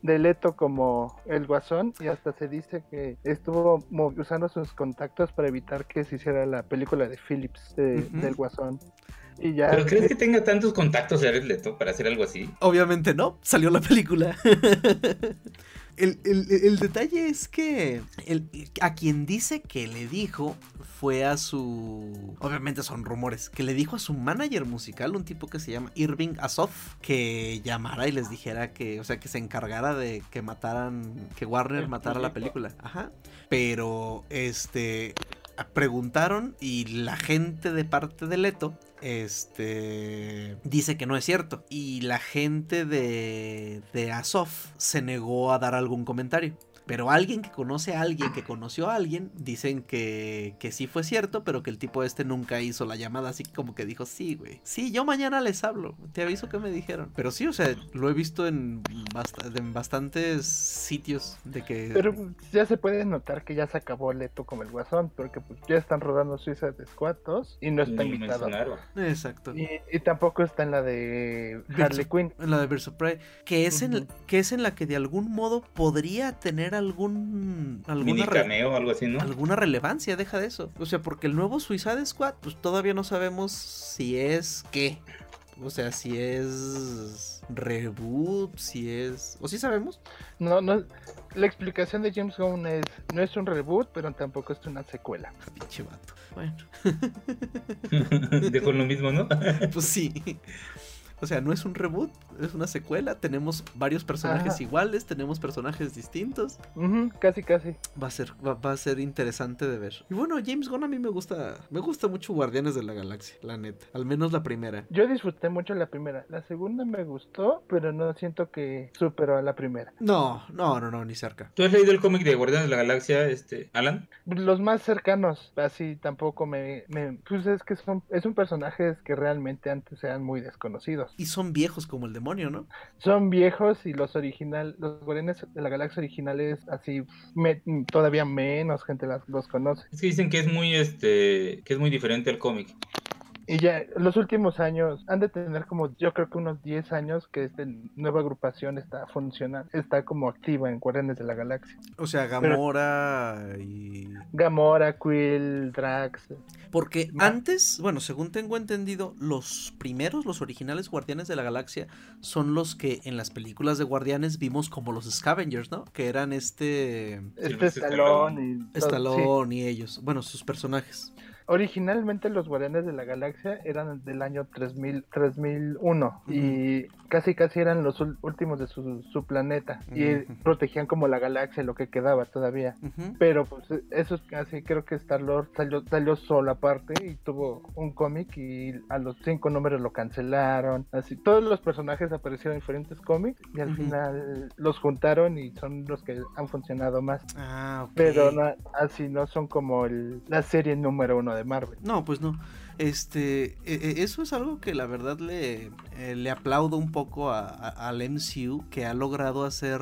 de Leto como el guasón y hasta se dice que estuvo usando sus contactos para evitar que se hiciera la película de Phillips del guasón. Y ya... ¿Pero crees que tenga tantos contactos Jared Leto para hacer algo así? Obviamente no, salió la película. el, detalle es que a quien dice que le dijo fue a su... Obviamente son rumores. Que le dijo a su manager musical, un tipo que se llama Irving Azoff, que llamara y les dijera que, o sea, que se encargara de que mataran, que Warner matara la película. Ajá. Pero, este, preguntaron y la gente de parte de Leto este dice que no es cierto y la gente de de Asof se negó a dar algún comentario. Pero alguien que conoce a alguien que conoció a alguien, dicen que, que sí fue cierto, pero que el tipo este nunca hizo la llamada, así como que dijo, sí, güey. Sí, yo mañana les hablo, te aviso que me dijeron. Pero sí, o sea, lo he visto en, en bastantes sitios de que... Pero ya se puede notar que ya se acabó Leto como el guasón, porque pues ya están rodando Suiza de Squatos y no está invitado. Exacto. Y, tampoco está en la de Harley Quinn. En la de Birds of Prey, que es, en, que es en la que de algún modo podría tener algún alguna cameo, algo así, ¿no? Alguna relevancia, deja de eso. O sea, porque el nuevo Suicide Squad, pues todavía no sabemos si es qué. O sea, si es reboot, si es... ¿O si sabemos? No, no. La explicación de James Gunn es, no es un reboot, pero tampoco es una secuela. Pinche vato. Bueno. Dejó lo mismo, ¿no? pues sí. O sea, no es un reboot, es una secuela. Tenemos varios personajes iguales, tenemos personajes distintos. casi, casi. Va a ser, va, a ser interesante de ver. Y bueno, James Gunn a mí me gusta, me gusta mucho Guardianes de la Galaxia, la neta. Al menos la primera. Yo disfruté mucho la primera. La segunda me gustó, pero no siento que superó a la primera. No, no, no, no, ni cerca. ¿Tú has leído el cómic de Guardianes de la Galaxia, este, Alan? Los más cercanos, así tampoco me, me pues es que son, es un personaje que realmente antes eran muy desconocidos. Y son viejos como el demonio, ¿no? Son viejos y los original, los Guardianes de la Galaxia originales, así todavía menos gente los conoce. Es que dicen que es muy, este, que es muy diferente al cómic. Y ya, los últimos años, han de tener como, yo creo que unos 10 años que esta nueva agrupación está funcionando, está como activa en Guardianes de la Galaxia. O sea, Gamora y... Gamora, Quill, Drax. Porque antes, bueno, según tengo entendido, los primeros, los originales Guardianes de la Galaxia, son los que en las películas de Guardianes vimos como los Scavengers, ¿no? Que eran este... Este Stallone y... Stallone y ellos, bueno, sus personajes. Originalmente los Guardianes de la Galaxia eran del año 3000, 3001 y casi casi eran los últimos de su, su planeta y protegían como la galaxia lo que quedaba todavía. Pero pues eso casi creo que Star-Lord salió, salió solo aparte y tuvo un cómic y a los cinco números lo cancelaron. Así todos los personajes aparecieron en diferentes cómics y al final los juntaron y son los que han funcionado más. Ah, Pero así no son como el, la serie número uno de Marvel. No, pues no. Este, e, e, eso es algo que la verdad le, eh, le aplaudo un poco al MCU, que ha logrado hacer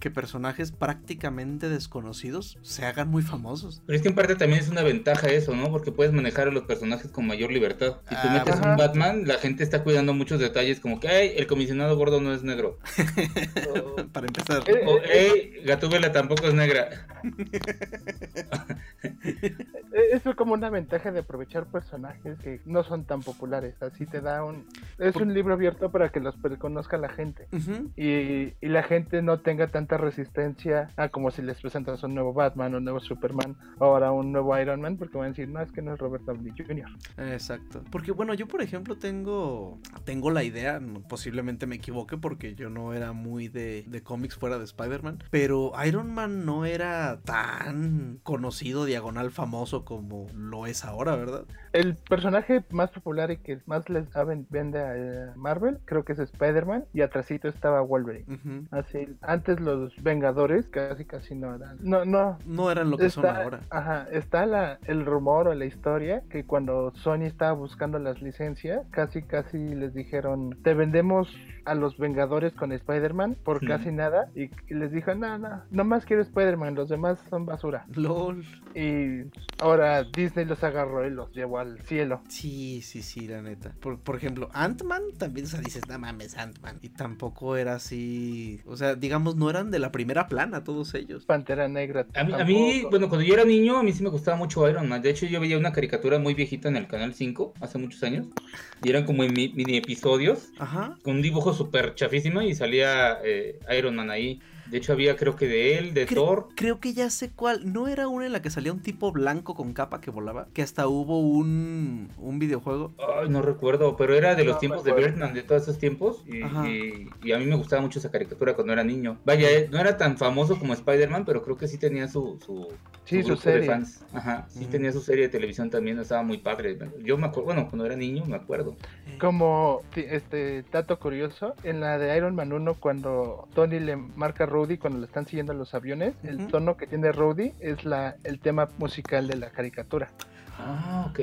que personajes prácticamente desconocidos se hagan muy famosos. Pero es que en parte también es una ventaja eso, ¿no? Porque puedes manejar a los personajes con mayor libertad. Si tú ah, metes un Batman, la gente está cuidando muchos detalles como que, ay, el comisionado gordo no es negro. Para empezar. O, hey, Gatúbela tampoco es negra. Eso es como una ventaja de aprovechar personajes que no son tan populares. Así te da un. Es un libro abierto para que los conozca la gente. y, y, la gente no tenga tanta resistencia a como si les presentas un nuevo Batman, un nuevo Superman, ahora un nuevo Iron Man, porque van a decir, no, es que no es Robert Downey Jr. Exacto. Porque bueno, yo por ejemplo tengo. Tengo la idea, posiblemente me equivoque, porque yo no era muy de, de cómics fuera de Spider-Man. Pero Iron Man no era tan conocido, diagonal famoso como lo es ahora, ¿verdad? El personaje más popular y que más les vende a eh, Marvel, creo que es Spider-Man, y atrásito estaba Wolverine. Así, antes los Vengadores casi casi no eran. No, no. No eran lo que son ahora. Ajá, está la, el rumor o la historia que cuando Sony estaba buscando las licencias, casi casi les dijeron, te vendemos a los Vengadores con Spider-Man por casi nada, y, les dijo, no, no, no más quiero Spider-Man, los demás son basura. LOL. Y ahora Disney los agarró y los llevó al cielo. Sí, sí, sí, la neta. Por, por ejemplo, Ant-Man también, o sea, dices, no mames, Ant-Man. Y tampoco era así, o sea, digamos, no eran de la primera plana todos ellos. Pantera Negra. A mí, bueno, cuando yo era niño, a mí sí me gustaba mucho Iron Man. De hecho, yo veía una caricatura muy viejita en el Canal 5, hace muchos años. Y eran como mini episodios. Ajá. Con un dibujo súper chafísimo y salía eh, Iron Man ahí. De hecho, había creo que de él, de Thor. Creo que ya sé cuál. ¿No era una en la que salía un tipo blanco con capa que volaba? Que hasta hubo un, un videojuego. Ay, no recuerdo, pero era de los tiempos de Birdman, de todos esos tiempos. Y, y, a mí me gustaba mucho esa caricatura cuando era niño. Vaya, eh, no era tan famoso como Spider-Man, pero creo que sí tenía su, su, sí, su, serie. de fans. Ajá, sí tenía su serie de televisión también, estaba muy padre. Yo me acuerdo, bueno, cuando era niño me acuerdo. Como este dato curioso, en la de Iron Man 1, cuando Tony le marca Rudy cuando le están siguiendo los aviones, el tono que tiene Rudy es la, el tema musical de la caricatura. Ah, ok,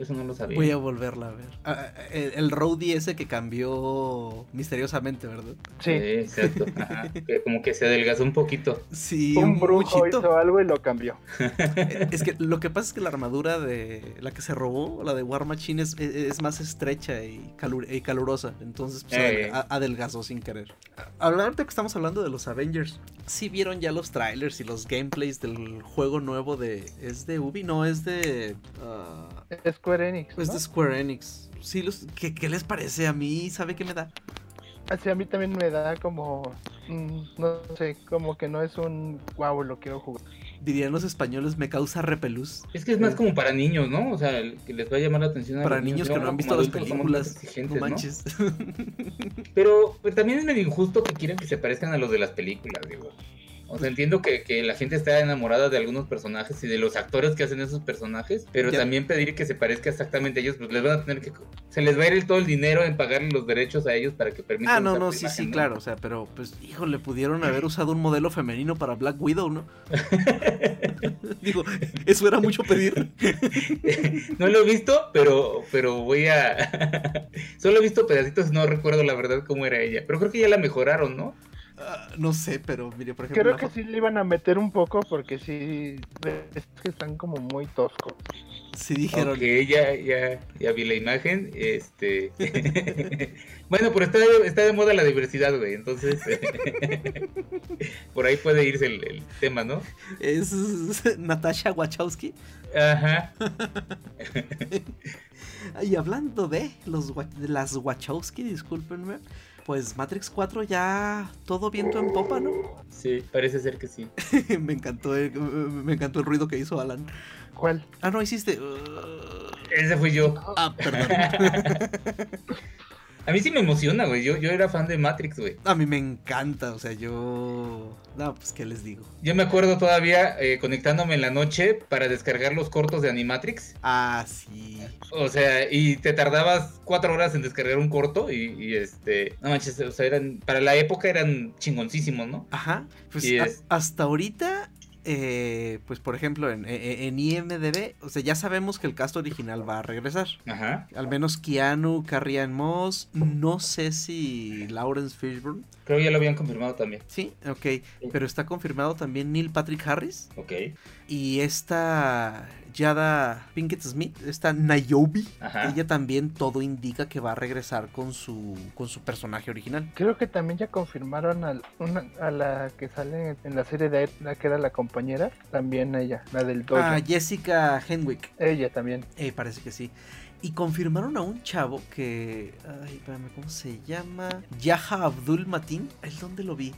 eso no lo sabía. Voy a volverla a ver. Ah, el, el ese que cambió misteriosamente, ¿verdad? Sí, exacto. como que se adelgazó un poquito. Sí, un, brujo hizo algo y lo cambió. es que lo que pasa es que la armadura de la que se robó, la de War Machine, es, más estrecha y, y calurosa. Entonces pues, eh. adelgazó sin querer. Ahorita que estamos hablando de los Avengers, ¿sí vieron ya los trailers y los gameplays del juego nuevo de... ¿Es de Ubi? No, es de... Uh, Square Enix. Es de Square Enix. Sí, los, ¿qué, ¿qué, les parece? A mí, ¿sabe qué me da? Así a mí también me da como. Mm, no sé, como que no es un wow, lo quiero jugar. Dirían los españoles, me causa repelús. Es que es más como para niños, ¿no? O sea, que les va a llamar la atención a Para niños, que no han visto las películas. No manches. Pero, pero también es medio injusto que quieran que se parezcan a los de las películas, digo. O sea, entiendo que, que, la gente está enamorada de algunos personajes y de los actores que hacen esos personajes, pero también pedir que se parezca exactamente a ellos, pues les van a tener que... Se les va a ir todo el dinero en pagarle los derechos a ellos para que permitan... Ah, no, no, sí, sí, claro, o sea, pero pues, híjole, pudieron haber usado un modelo femenino para Black Widow, ¿no? Digo, eso era mucho pedir. no lo he visto, pero, pero voy a... Solo he visto pedacitos, no recuerdo la verdad cómo era ella, pero creo que ya la mejoraron, ¿no? Ah, no sé, pero mire, por ejemplo. Creo que sí le iban a meter un poco porque sí. Es que están como muy toscos. Sí dijeron. que ya, ya, ya vi la imagen. Este. bueno, pero está, está de moda la diversidad, güey. Entonces. por ahí puede irse el, tema, ¿no? Es Natasha Wachowski. Ajá. y hablando de, los, de las Wachowski, discúlpenme pues Matrix 4 ya todo viento en popa, ¿no? Sí, parece ser que sí. me encantó el, me encantó el ruido que hizo Alan. ¿Cuál? Ah, no, hiciste. Ese fui yo. Ah, perdón. A mí sí me emociona, güey. Yo, yo era fan de Matrix, güey. A mí me encanta, o sea, yo... No, pues, ¿qué les digo? Yo me acuerdo todavía eh, conectándome en la noche para descargar los cortos de Animatrix. Ah, sí. O sea, y te tardabas cuatro horas en descargar un corto y, este... No manches, o sea, eran... Para la época eran chingoncísimos, ¿no? Ajá. Pues hasta ahorita eh, pues por ejemplo, en, en, IMDB, o sea, ya sabemos que el cast original va a regresar. Ajá. Al menos Keanu, Carrie Moss, no sé si Lawrence Fishburne. Creo que ya lo habían confirmado también. Sí, ok. Pero está confirmado también Neil Patrick Harris. Ok. Y esta Yada Pinkett Smith, esta Niobe, ella también todo indica que va a regresar con su con su personaje original. Creo que también ya confirmaron a, a la que sale en la serie de la que era la compañera, también ella, la del dojo. Ah, Jessica Henwick. Ella también. Eh, parece que sí. Y confirmaron a un chavo que. Ay, espérame, ¿cómo se llama? Yaha Abdul Matin. ¿El dónde lo vi?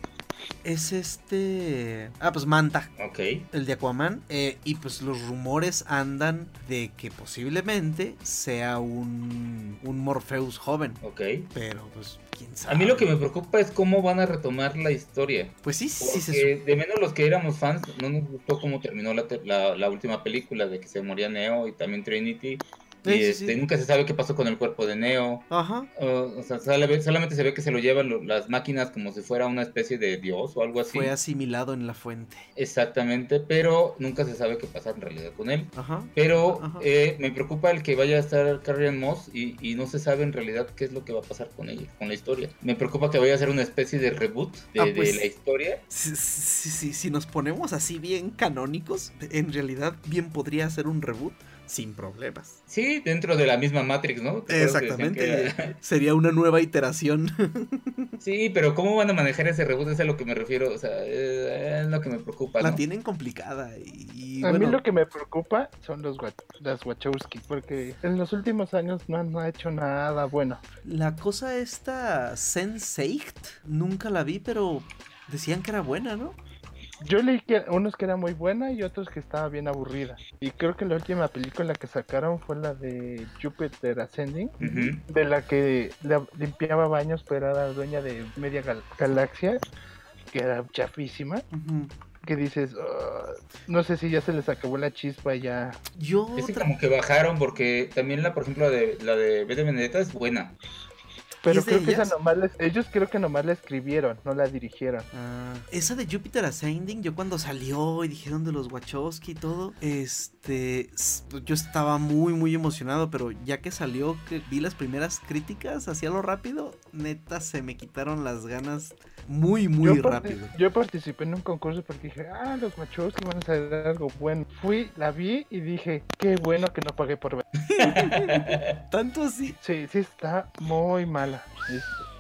Es este. Ah, pues Manta. Ok. El de Aquaman. Eh, y pues los rumores andan de que posiblemente sea un. Un Morpheus joven. Ok. Pero pues. ¿Quién sabe? A mí lo que me preocupa es cómo van a retomar la historia. Pues sí, sí, sí. De menos los que éramos fans, no nos gustó cómo terminó la, la, la última película de que se moría Neo y también Trinity y este, nunca se sabe qué pasó con el cuerpo de Neo. Ajá. o sea, solamente se ve que se lo llevan las máquinas como si fuera una especie de dios o algo así. Fue asimilado en la fuente. Exactamente, pero nunca se sabe qué pasa en realidad con él. Ajá. Pero eh, me preocupa el que vaya a estar Carrie Moss y, y, no se sabe en realidad qué es lo que va a pasar con ella, con la historia. Me preocupa que vaya a ser una especie de reboot de, ah, pues, la historia. Sí, sí, si nos ponemos así bien canónicos, en realidad bien podría ser un reboot sin problemas. Sí, dentro de la misma Matrix, ¿no? Exactamente. Sería una nueva iteración. sí, pero ¿cómo van a manejar ese reboot? Es a lo que me refiero. O sea, es lo que me preocupa. La tienen complicada. Y, a mí lo que me preocupa son los las Wachowski, porque en los últimos años no, no ha hecho nada bueno. La cosa esta, sense nunca la vi, pero decían que era buena, ¿no? Yo leí que unos que era muy buena y otros que estaba bien aburrida. Y creo que la última película que sacaron fue la de Jupiter Ascending, de la que limpiaba baños, pero era dueña de media galaxia, que era chafísima. Que dices, ah, no sé si ya se les acabó la chispa ya. Yo. Es como que bajaron porque también la, por ejemplo, la de la de B de Vendetta es buena. Pero creo que esa nomás ellos creo que nomás la escribieron, no la dirigieron. Ah, esa de Jupiter Ascending, yo cuando salió y dijeron de los Wachowski y todo, este, yo estaba muy, muy emocionado, pero ya que salió, que vi las primeras críticas hacia lo rápido, neta se me quitaron las ganas muy, muy rápido. Yo participé en un concurso porque dije, ah, los Wachowski van a hacer algo bueno. Fui, la vi y dije, qué bueno que no pagué por ver. ¿Tanto así? Sí, sí, está muy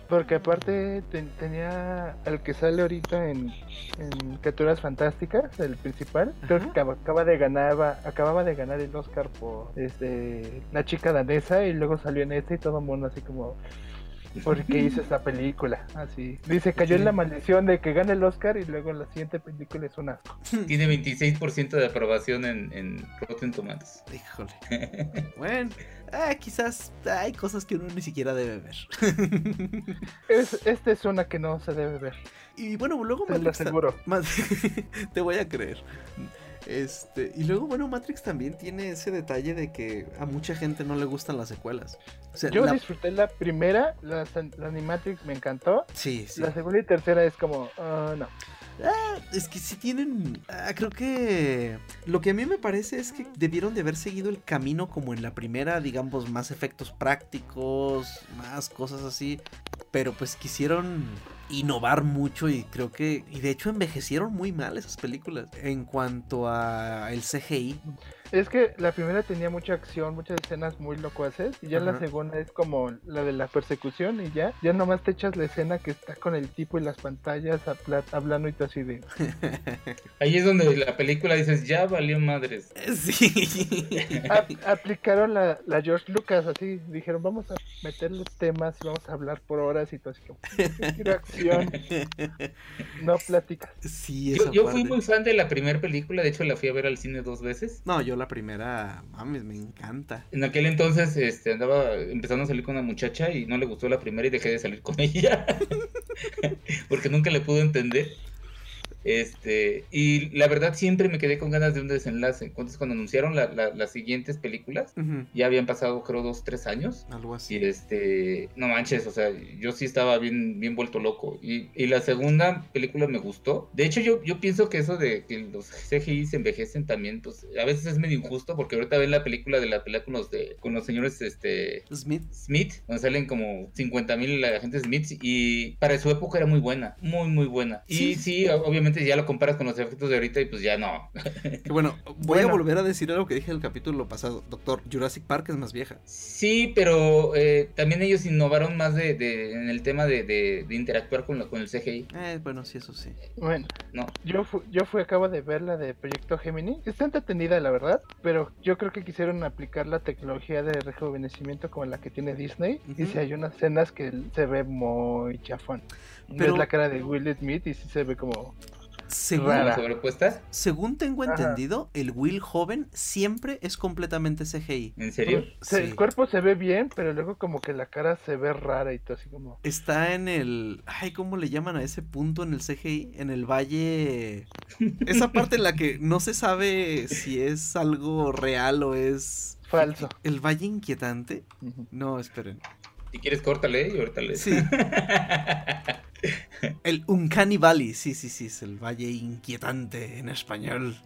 Porque aparte tenía el que sale ahorita en, en Criaturas Fantásticas, el principal, creo que acaba, de ganar, acababa de ganar el Oscar por este la chica danesa y luego salió en este y todo el mundo así como porque hizo esta película. Así. Dice, cayó en la maldición de que gane el Oscar y luego la siguiente película es un asco. Tiene 26% de aprobación en, en Rotten Tomatoes. Híjole. bueno, ah, quizás hay cosas que uno ni siquiera debe ver. es, esta es una que no se debe ver. Y bueno, luego me lo aseguro. Te voy a creer. Este, y luego, bueno, Matrix también tiene ese detalle de que a mucha gente no le gustan las secuelas. Yo disfruté la primera, la, la Animatrix me encantó. Sí, sí. La segunda y tercera es como, uh, no. Ah, es que si tienen. Ah, creo que. Lo que a mí me parece es que debieron de haber seguido el camino como en la primera, digamos, más efectos prácticos, más cosas así. Pero pues quisieron innovar mucho y creo que y de hecho envejecieron muy mal esas películas en cuanto a el CGI es que la primera tenía mucha acción, muchas escenas muy locuaces. Y ya la segunda es como la de la persecución. Y ya, ya nomás te echas la escena que está con el tipo y las pantallas hablando y todo así de. Ahí es donde la película dices, ya valió madres. Sí. aplicaron la, la, George Lucas, así. Dijeron, vamos a meterle temas y vamos a hablar por horas y todo así como. Quiero acción. no pláticas. Sí, yo, yo fui muy fan de la primera película. De hecho, la fui a ver al cine dos veces. No, yo la primera, mames, me encanta. En aquel entonces este, andaba empezando a salir con una muchacha y no le gustó la primera y dejé de salir con ella. Porque nunca le pudo entender. Este, y la verdad siempre me quedé con ganas de un desenlace. Entonces cuando anunciaron las siguientes películas, ya habían pasado creo dos, tres años. Algo así. Y este, no manches, o sea, yo sí estaba bien, bien vuelto loco. Y, y la segunda película me gustó. De hecho, yo, yo pienso que eso de que los CGI se envejecen también, pues a veces es medio injusto, porque ahorita ven la película de la pelea con los de, con los señores este Smith. Smith, donde salen como 50 mil agentes Smith, y para su época era muy buena, muy, muy buena. Y sí obviamente obviamente ya lo comparas con los efectos de ahorita y pues ya no. bueno, voy a volver a decir algo que dije en el capítulo pasado, doctor. Jurassic Park es más vieja. Sí, pero eh, también ellos innovaron más de, en el tema de, interactuar con, con el CGI. Eh, bueno, sí, eso sí. Bueno, no. yo, yo fui, acabo de ver la de Proyecto Gemini. Está entretenida, la verdad, pero yo creo que quisieron aplicar la tecnología de rejuvenecimiento como la que tiene Disney. Y si hay unas escenas que se ve muy chafón. Pero... la cara de Will Smith y sí se ve como según, según tengo entendido, el Will joven siempre es completamente CGI. ¿En serio? Pues, el cuerpo se ve bien, pero luego como que la cara se ve rara y todo así como... Está en el... Ay, ¿cómo le llaman a ese punto en el CGI? En el valle... Esa parte en la que no se sabe si es algo real o es... Falso. ¿El valle inquietante? No, esperen. Si quieres, córtale y ahorita le... Sí. El Uncanny Valley, sí, sí, sí, es el valle inquietante en español.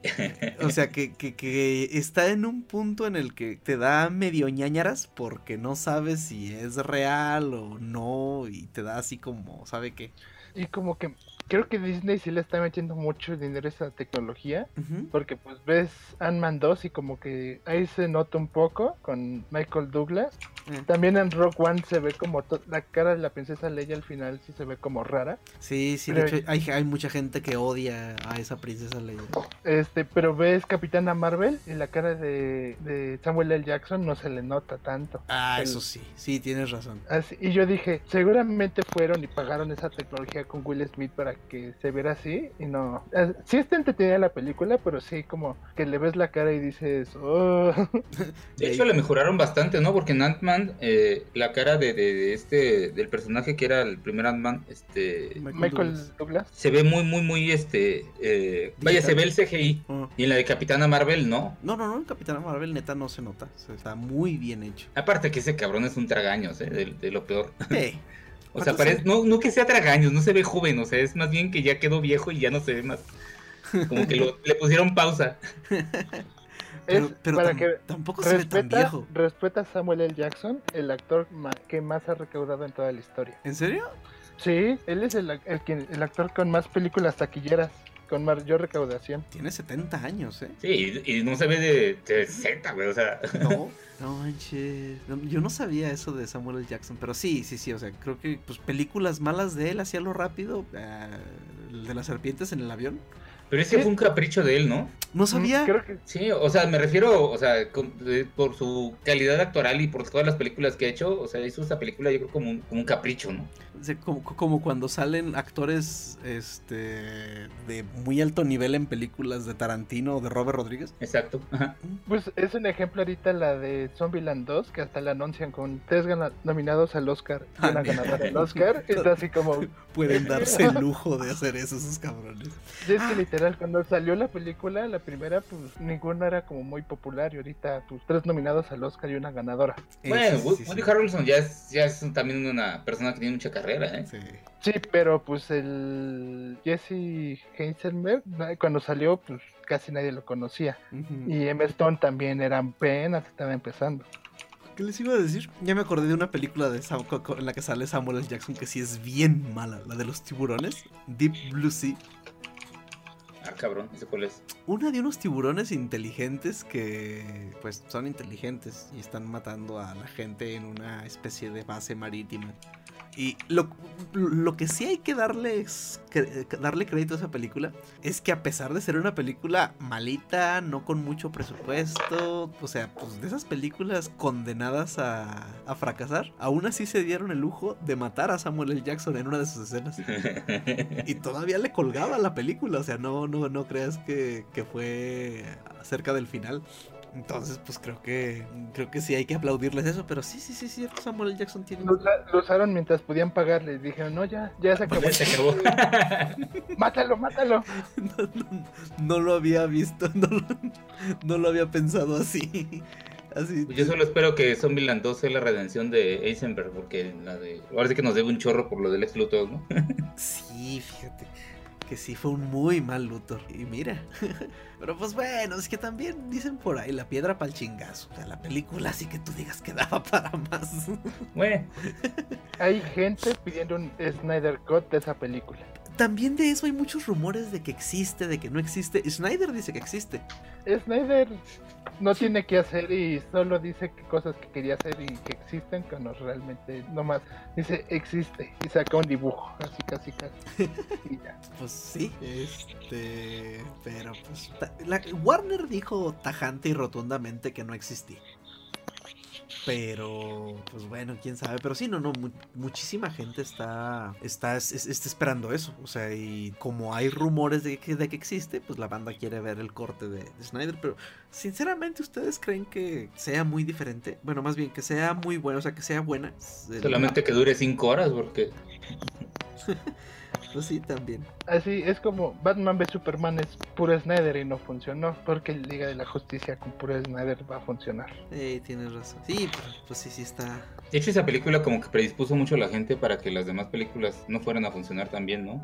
O sea, que, que, está en un punto en el que te da medio ñañaras porque no sabes si es real o no y te da así como, ¿sabe qué? Y como que creo que Disney sí le está metiendo mucho dinero a esa tecnología, porque pues ves Ant-Man 2 y como que ahí se nota un poco con Michael Douglas. Eh. También en Rock One se ve como la cara de la princesa Leia al final sí se ve como rara. Sí, sí, de hecho hay, hay, mucha gente que odia a esa princesa Leia. Este, pero ves Capitana Marvel y la cara de, Samuel L. Jackson no se le nota tanto. Ah, eso sí, sí, tienes razón. y yo dije, seguramente fueron y pagaron esa tecnología con Will Smith para que se viera así y no. Eh, sí está entretenida la película, pero sí como que le ves la cara y dices, oh. De hecho, le mejoraron bastante, ¿no? Porque en Ant-Man, eh, la cara de, este, del personaje que era el primer Ant-Man, este. Michael, Douglas. Se ve muy, muy, muy, este. Eh, vaya, se ve el CGI. Y en la de Capitana Marvel, no. No, no, no, en Capitana Marvel neta no se nota. está muy bien hecho. Aparte que ese cabrón es un tragaños, ¿eh? De, de lo peor. Sí. O sea, parece, no, no que sea tragaños, no se ve joven, o sea, es más bien que ya quedó viejo y ya no se ve más. Como que le pusieron pausa. pero, para que tampoco se ve tan viejo. Respeta a Samuel L. Jackson, el actor que más ha recaudado en toda la historia. ¿En serio? Sí, él es el, el, el actor con más películas taquilleras con mayor recaudación. Tiene 70 años, ¿eh? Sí, y, no se ve de, de Z, güey, o sea. No, no manches. yo no sabía eso de Samuel L. Jackson, pero sí, sí, sí, o sea, creo que pues películas malas de él hacía lo rápido, eh, el de las serpientes en el avión. Pero ese fue un capricho de él, ¿no? No sabía. Creo que... Sí, o sea, me refiero, o sea, por su calidad actoral y por todas las películas que ha hecho, o sea, hizo esta película yo creo como un, como un capricho, ¿no? como, cuando salen actores este de muy alto nivel en películas de Tarantino o de Robert Rodríguez. Exacto. Pues es un ejemplo ahorita la de Zombieland 2, que hasta la anuncian con tres nominados al Oscar y una ganadora al Oscar. es así como... Pueden darse el lujo de hacer eso esos cabrones. Es que ah. literal, cuando salió la película, la primera, pues ninguna era como muy popular y ahorita pues tres nominados al Oscar y una ganadora. Bueno, Woody Harrelson ya es, ya es también una persona que tiene mucha carrera ¿eh? Sí. pero pues el Jesse Heisenberg, cuando salió, pues casi nadie lo conocía. Y Emma Stone también era apenas estaba empezando. ¿Qué les iba a decir? Ya me acordé de una película de en la que sale Samuel L. Jackson que sí es bien mala, la de los tiburones, Deep Blue Sea. Ah, cabrón, ¿ese cuál es? Una de unos tiburones inteligentes que, pues, son inteligentes y están matando a la gente en una especie de base marítima. Y lo, lo, que sí hay que darle, darle crédito a esa película es que a pesar de ser una película malita, no con mucho presupuesto, o sea, pues de esas películas condenadas a, a fracasar, aún así se dieron el lujo de matar a Samuel L. Jackson en una de sus escenas. y todavía le colgaba la película, o sea, no, no, no creas que, que fue cerca del final. Entonces, pues creo que creo que sí hay que aplaudirles eso, pero sí, sí, sí, sí, Samuel Jackson tiene. Lo, usaron mientras podían pagarle. Dijeron, no, ya, ya se acabó. se acabó. mátalo, mátalo. No, lo había visto, no lo, había pensado así. Así. Yo solo espero que Zombieland 2 sea la redención de Eisenberg, porque la de. Ahora sí que nos debe un chorro por lo del ex Luthor, ¿no? sí, fíjate que sí fue un muy mal Luthor. Y mira. Pero pues bueno, es que también dicen por ahí la piedra para el chingazo. O sea, la película sí que tú digas que daba para más. Bueno. Hay gente pidiendo un Snyder Cut de esa película. También de eso hay muchos rumores de que existe, de que no existe. Snyder dice que existe. Snyder no tiene que hacer y solo dice que cosas que quería hacer y que existen cuando realmente nomás dice existe y saca un dibujo, así casi casi. y ya. Pues sí, este, pero pues la, Warner dijo tajante y rotundamente que no existía. Pero, pues bueno, quién sabe. Pero sí, no, no, muchísima gente está, está, está esperando eso. O sea, y como hay rumores de que, de que existe, pues la banda quiere ver el corte de, Snyder. Pero, sinceramente, ¿ustedes creen que sea muy diferente? Bueno, más bien que sea muy buena, o sea, que sea buena. Solamente que dure cinco horas, porque... Pues sí, también. Así es como Batman v Superman es puro Snyder y no funcionó. Porque Liga de la Justicia con puro Snyder va a funcionar. Eh, tienes razón. Sí, pues sí, sí está. De hecho, esa película como que predispuso mucho a la gente para que las demás películas no fueran a funcionar tan bien, ¿no?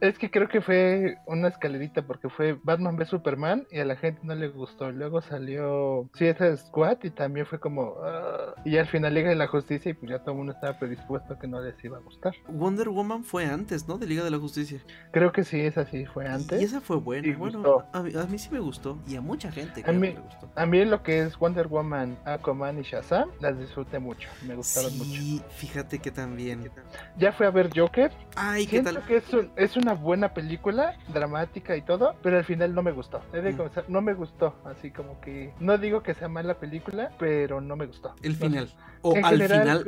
Es que creo que fue una escalerita porque fue Batman v Superman y a la gente no le gustó. Luego salió esa Squad y también fue como. Ah", y al final Liga de la Justicia y pues ya todo el mundo estaba predispuesto a que no les iba a gustar. Wonder Woman fue antes, ¿no? De Liga de la Justicia. Creo que sí, esa sí fue antes. Y esa fue buena. bueno, a mí, sí me gustó y a mucha gente a mí, me gustó. A mí lo que es Wonder Woman, Aquaman y Shazam las disfruté mucho. Me gustaron mucho. Sí, fíjate que también. Ya fue a ver Joker. Ay, ¿qué tal? que es, es una buena película, dramática y todo, pero al final no me gustó. Mm. no me gustó, así como que no digo que sea mala película, pero no me gustó. El final. O al final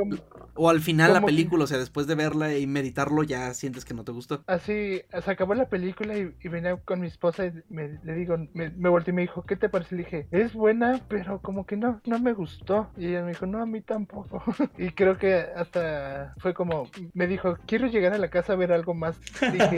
o al final la película, o sea, después de verla y meditarlo ya sientes que no te gustó. Así, se acabó la película y, venía con mi esposa y me, le digo, me, me volteé y me dijo, ¿qué te parece? Le dije, es buena, pero como que no, no me gustó. Y ella me dijo, no, a mí tampoco. y creo que hasta fue como, me dijo, quiero llegar a la casa a ver algo más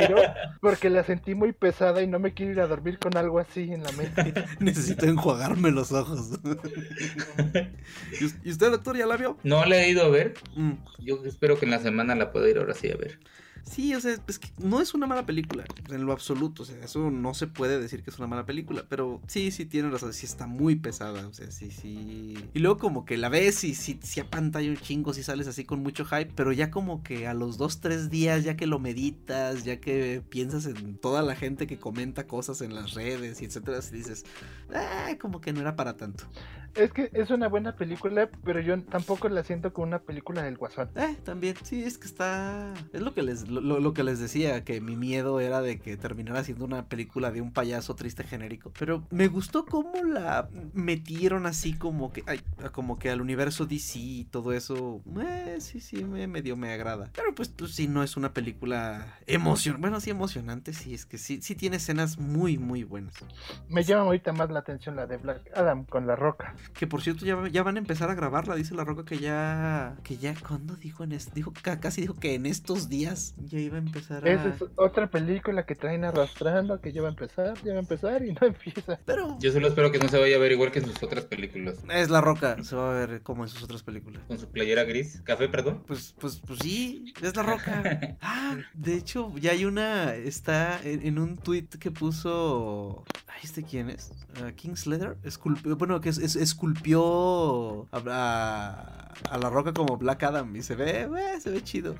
ligero porque la sentí muy pesada y no me quiero ir a dormir con algo así en la mente. Necesito enjuagarme los ojos. ¿Y usted, doctor, ya la vio? No la he ido a ver. Mm. Yo espero que en la semana la pueda ir ahora sí a ver. Sí, o sea, es que no es una mala película, en lo absoluto, o sea, eso no se puede decir que es una mala película, pero sí, sí tiene razón, sí está muy pesada, o sea, sí, sí. Y luego como que la ves y sí, sí pantalla un chingo, si sales así con mucho hype, pero ya como que a los dos, tres días, ya que lo meditas, ya que piensas en toda la gente que comenta cosas en las redes y etcétera, dices, ah, como que no era para tanto. Es que es una buena película, pero yo tampoco la siento como una película del Guasón. Eh, también, sí, es que está. Es lo que les, lo, que les decía, que mi miedo era de que terminara siendo una película de un payaso triste genérico. Pero me gustó cómo la metieron así como que. Ay, como que al universo DC y todo eso. Eh, sí, sí, me medio me agrada. Pero pues, pues sí, no es una película emocionante. Bueno, sí, emocionante, sí, es que sí, sí tiene escenas muy, muy buenas. Me llama ahorita más la atención la de Black Adam con la roca. Que por cierto ya, ya van a empezar a grabarla, dice La Roca que ya... Que ya, ¿cuándo dijo en esto? Dijo, casi dijo que en estos días ya iba a empezar a... Esa es otra película que traen arrastrando, que ya va a empezar, ya va a empezar y no empieza. Pero... Yo solo espero que no se vaya a ver igual que en sus otras películas. Es La Roca, se va a ver como en sus otras películas. Con su playera gris, café, perdón. Pues, pues, pues sí, es La Roca. ah, de hecho, ya hay una, está en, un tweet que puso... Ay, ¿este quién es? Uh, Kingslater. bueno, que es, es, esculpió a, la roca como Black Adam y se ve, eh, se ve chido.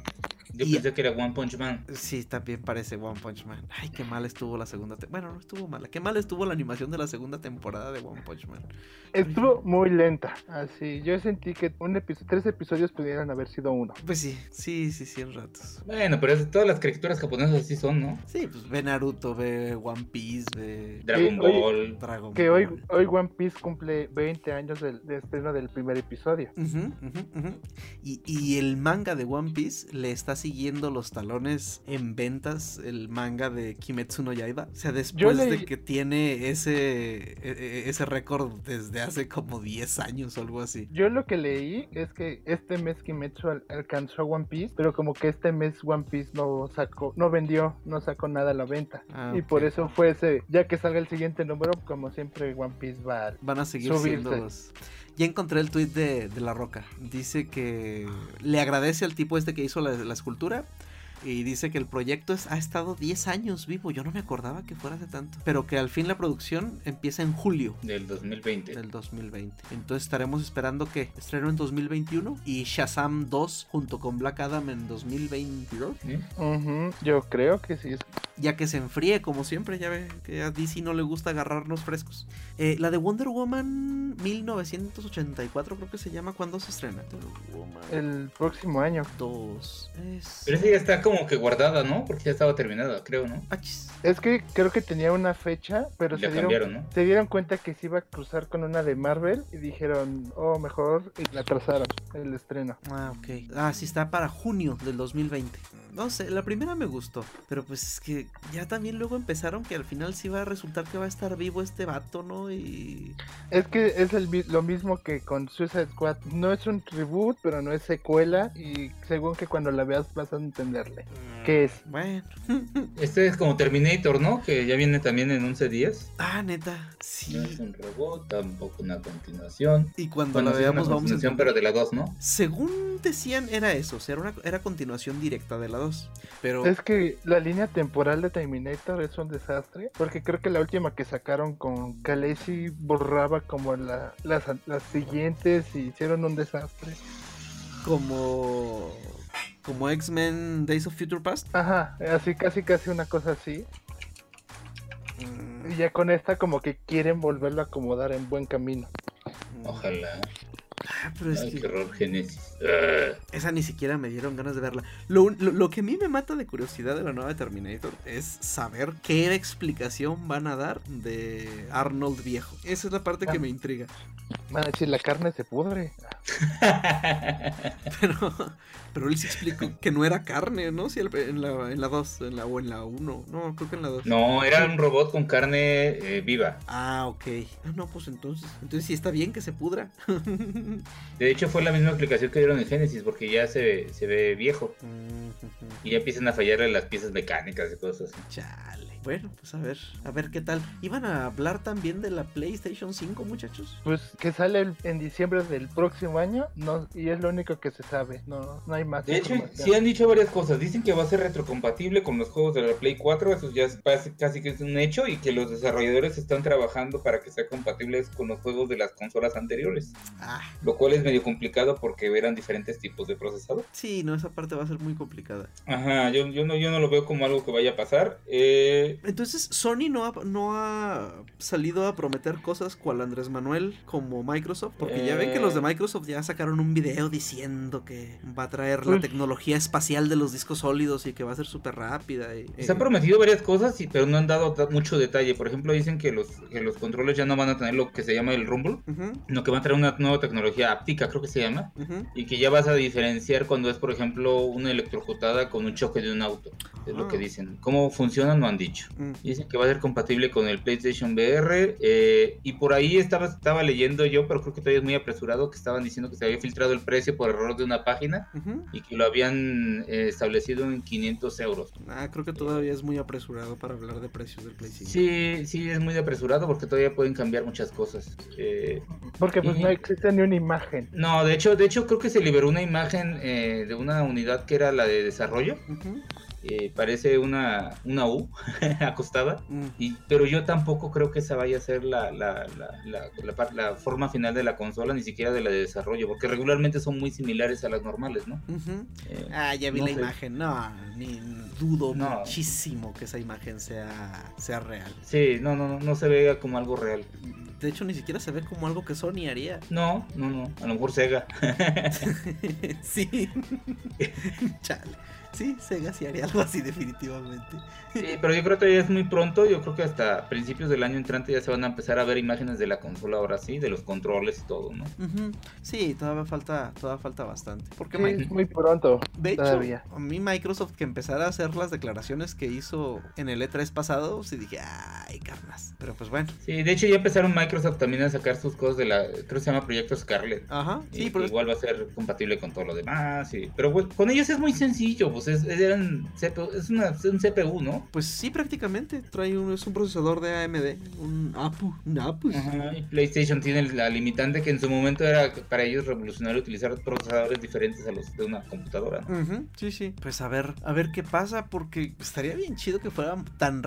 Yo pensé que era One Punch Man. Sí, también parece One Punch Man. Ay, qué mal estuvo la segunda. Bueno, no estuvo mala. Qué mal estuvo la animación de la segunda temporada de One Punch Man. Estuvo muy lenta. Así, yo sentí que un episodio, tres episodios pudieran haber sido uno. Pues sí, sí, sí, sí, en ratos. Bueno, pero todas las caricaturas japonesas así son, ¿no? Sí, pues ve Naruto, ve One Piece, ve Dragon Ball. Dragon que hoy, hoy One Piece cumple 20 años del, de estreno del primer episodio. Y, y el manga de One Piece le está siguiendo los talones en ventas el manga de Kimetsu no Yaiba. O sea, después de que tiene ese, e, e, ese récord desde hace como 10 años o algo así. Yo lo que leí es que este mes Kimetsu alcanzó One Piece, pero como que este mes One Piece no sacó, no vendió, no sacó nada a la venta. Ah, y por eso fue ese, ya que salga el siguiente número, como siempre One Piece va Van a seguir siendo los... Ya encontré el tweet de, La Roca. Dice que le agradece al tipo este que hizo la, escultura Y dice que el proyecto ha estado 10 años vivo. Yo no me acordaba que fuera hace tanto. Pero que al fin la producción empieza en julio. Del 2020. Del 2020. Entonces estaremos esperando que estreno en 2021 y Shazam 2 junto con Black Adam en 2022. Yo creo que sí. Ya que se enfríe, como siempre, ya ve que a DC no le gusta agarrarnos frescos. Eh, la de Wonder Woman 1984 creo que se llama cuando se estrena. El próximo año. Dos. Pero esa ya está como que guardada, ¿no? Porque ya estaba terminada, creo, ¿no? Es que creo que tenía una fecha, pero se dieron, se dieron cuenta que se iba a cruzar con una de Marvel y dijeron, oh, mejor, y la atrasaron el estreno. Ah, ok. Ah, sí, está para junio del 2020. No sé, la primera me gustó, pero pues es que ya también luego empezaron que al final sí va a resultar que va a estar vivo este vato, ¿no? Y... Es que es el, lo mismo que con Suicide Squad. No es un reboot, pero no es secuela y según que cuando la veas vas a entenderle. Mm, ¿Qué es? Bueno. este es como Terminator, ¿no? Que ya viene también en 11 días. Ah, neta. Sí. No es un robot, tampoco una continuación. Y cuando la veamos vamos a... pero de la 2, ¿no? Según decían era eso, o sea, era, una, era continuación directa de la 2. Pero... Es que la línea temporal de Terminator es un desastre, porque creo que la última que sacaron con Khaleesi borraba como las, las siguientes y hicieron un desastre. Como... Como X-Men Days of Future Past. Ajá, así casi casi una cosa así. Mm. Y ya con esta como que quieren volverlo a acomodar en buen camino. Ojalá. Ah, pero es que... Qué Genesis. Esa ni siquiera me dieron ganas de verla. Lo, que a mí me mata de curiosidad de la nueva Terminator es saber qué explicación van a dar de Arnold viejo. Esa es la parte que ah. me intriga. Van a decir, la carne se pudre. pero, pero él se explicó que no era carne, ¿no? Si en la 2, en la dos, en la, o en la 1. No, creo que en la 2. No, era un robot con carne eh, viva. Ah, ok. Ah, no, pues entonces. Entonces sí está bien que se pudra. de hecho, fue la misma explicación que en Genesis porque ya se, se ve viejo. Y ya empiezan a fallarle las piezas mecánicas y cosas así. Chale. Bueno, pues a ver, a ver qué tal. ¿Iban a hablar también de la PlayStation 5, muchachos? Pues que sale en diciembre del próximo año, no, y es lo único que se sabe, no, no hay más. De hecho, sí han dicho varias cosas. Dicen que va a ser retrocompatible con los juegos de la Play 4, eso ya es casi que es un hecho, y que los desarrolladores están trabajando para que sea compatibles con los juegos de las consolas anteriores. Ah. Lo cual es medio complicado porque eran diferentes tipos de procesador. Sí, no, esa parte va a ser muy complicada. Ajá, yo, yo, no, yo no lo veo como algo que vaya a pasar. Eh... Entonces, Sony no ha, no ha salido a prometer cosas cual Andrés Manuel como Microsoft, porque ya ven que los de eh. Microsoft ya sacaron un video diciendo que va a traer la tecnología espacial de los discos sólidos y que va a ser súper rápida. Y, Se han prometido varias cosas, pero no han dado mucho detalle. Por ejemplo, dicen que los, que los controles ya no van a tener lo que se llama el rumble, sino que van a traer una nueva tecnología áptica, creo que se llama, y que ya vas a diferenciar cuando es, por ejemplo, una electrocutada con un choque de un auto. Es lo que ah. dicen. ¿Cómo funciona? No han dicho. Mm. Dicen que va a ser compatible con el PlayStation VR. Eh, y por ahí estaba, estaba leyendo yo, pero creo que todavía es muy apresurado, que estaban diciendo que se había filtrado el precio por error de una página y que lo habían eh, establecido en 500 euros. Ah, creo que todavía es muy apresurado para hablar de precios del PlayStation. Sí, sí, es muy apresurado porque todavía pueden cambiar muchas cosas. Eh, porque pues no existe ni una imagen. No, de hecho, de hecho creo que se liberó una imagen de una unidad que era la de desarrollo. Eh, parece una, una U acostada, mm. y, pero yo tampoco creo que esa vaya a ser la, la, la, la, forma final de la consola, ni siquiera de la de desarrollo, porque regularmente son muy similares a las normales, ¿no? Eh, ah, ya vi la imagen, no, ni dudo muchísimo que esa imagen sea, sea real. Sí, no, no, no se ve como algo real. De hecho, ni siquiera se ve como algo que Sony haría. No, no, no, a lo mejor Sega. sí. Chale. Sí, Sega sí haría algo así definitivamente. Sí, pero yo creo que ya es muy pronto, yo creo que hasta principios del año entrante ya se van a empezar a ver imágenes de la consola ahora sí, de los controles y todo, ¿no? Sí, todavía falta, todavía falta bastante. Porque muy pronto. De hecho, a mí Microsoft que empezara a hacer las declaraciones que hizo en el E3 pasado, sí dije, ay, carnas. Pero pues bueno. Sí, de hecho ya empezaron Microsoft también a sacar sus cosas de la, creo que se llama Proyecto Scarlet. Ajá, sí, pero igual va a ser compatible con todo lo demás. Y, pero con ellos es muy sencillo, pues es, es, es una, un CPU, ¿no? Pues sí, prácticamente. Trae un, es un procesador de AMD, un APU, un APU. Ajá, y PlayStation tiene la limitante que en su momento era para ellos revolucionario utilizar procesadores diferentes a los de una computadora. ¿no? sí, sí. Pues a ver, a ver qué pasa, porque estaría bien chido que fuera tan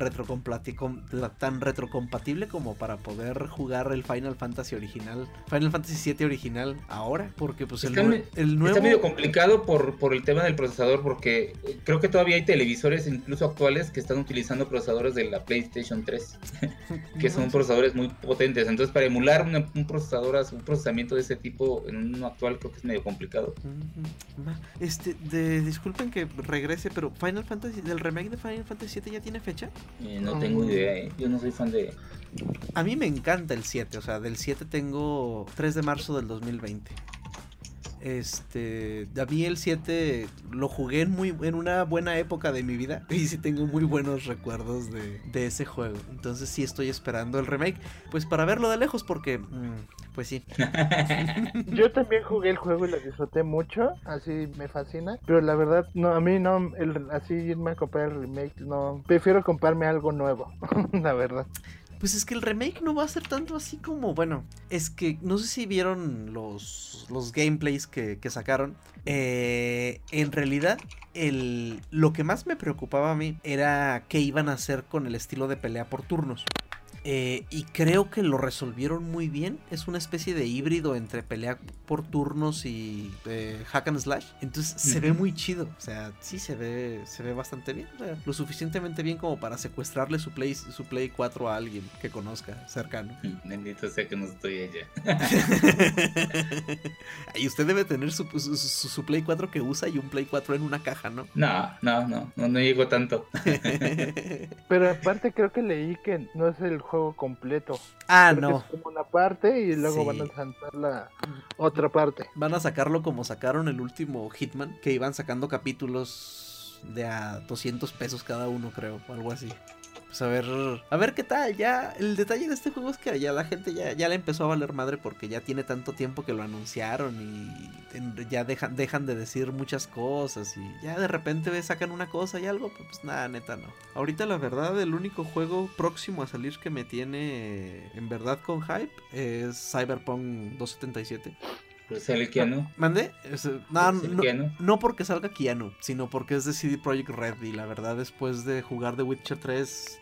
tan retrocompatible como para poder jugar el Final Fantasy original, Final Fantasy VII original ahora, porque pues el, el, nuevo... Está medio complicado por, por el tema del procesador, porque creo que todavía hay televisores incluso actuales que están utilizando procesadores de la PlayStation 3, que son procesadores muy potentes, entonces para emular un procesador, un procesamiento de ese tipo en uno actual creo que es medio complicado. Este, de, disculpen que regrese, pero Final Fantasy, del remake de Final Fantasy 7 ya tiene fecha? Eh, no tengo idea, eh. yo no soy fan de... A mí me encanta el 7, o sea, del 7 tengo 3 de marzo del 2020. Este, a mí el 7 lo jugué en, muy, en una buena época de mi vida y sí tengo muy buenos recuerdos de, ese juego. Entonces sí estoy esperando el remake, pues para verlo de lejos porque, mm, pues sí. Yo también jugué el juego y lo disfruté mucho, así me fascina, pero la verdad, no, a mí no, el, así irme a comprar el remake, no, prefiero comprarme algo nuevo, la verdad. Pues es que el remake no va a ser tanto así como, bueno, es que no sé si vieron los, los gameplays que, sacaron. Eh, en realidad, el, lo que más me preocupaba a mí era qué iban a hacer con el estilo de pelea por turnos. Eh, y creo que lo resolvieron muy bien. Es una especie de híbrido entre pelea por turnos y eh, hack and slash. Entonces se ve muy chido. O sea, sí se ve, se ve bastante bien. lo suficientemente bien como para secuestrarle su Play, su Play 4 a alguien que conozca cercano. Bendito sea que no estoy ella. y usted debe tener su, su, Play 4 que usa y un Play 4 en una caja, ¿no? No, no, no. No, no llego tanto. Pero aparte creo que leí que no es el juego completo. Ah, no. Es como una parte y luego van a lanzar la otra parte. Van a sacarlo como sacaron el último Hitman, que iban sacando capítulos de a 200 pesos cada uno, creo, o algo así pues a ver, a ver qué tal. Ya, el detalle de este juego es que ya la gente ya, ya le empezó a valer madre porque ya tiene tanto tiempo que lo anunciaron y ya dejan, dejan de decir muchas cosas y ya de repente sacan una cosa y algo, pues nada, neta no. Ahorita la verdad, el único juego próximo a salir que me tiene en verdad con hype es Cyberpunk 277. Pues sale Keanu. ¿Mande? No, no, no, porque salga Keanu, sino porque es de CD Projekt Red. Y la verdad, después de jugar The Witcher 3,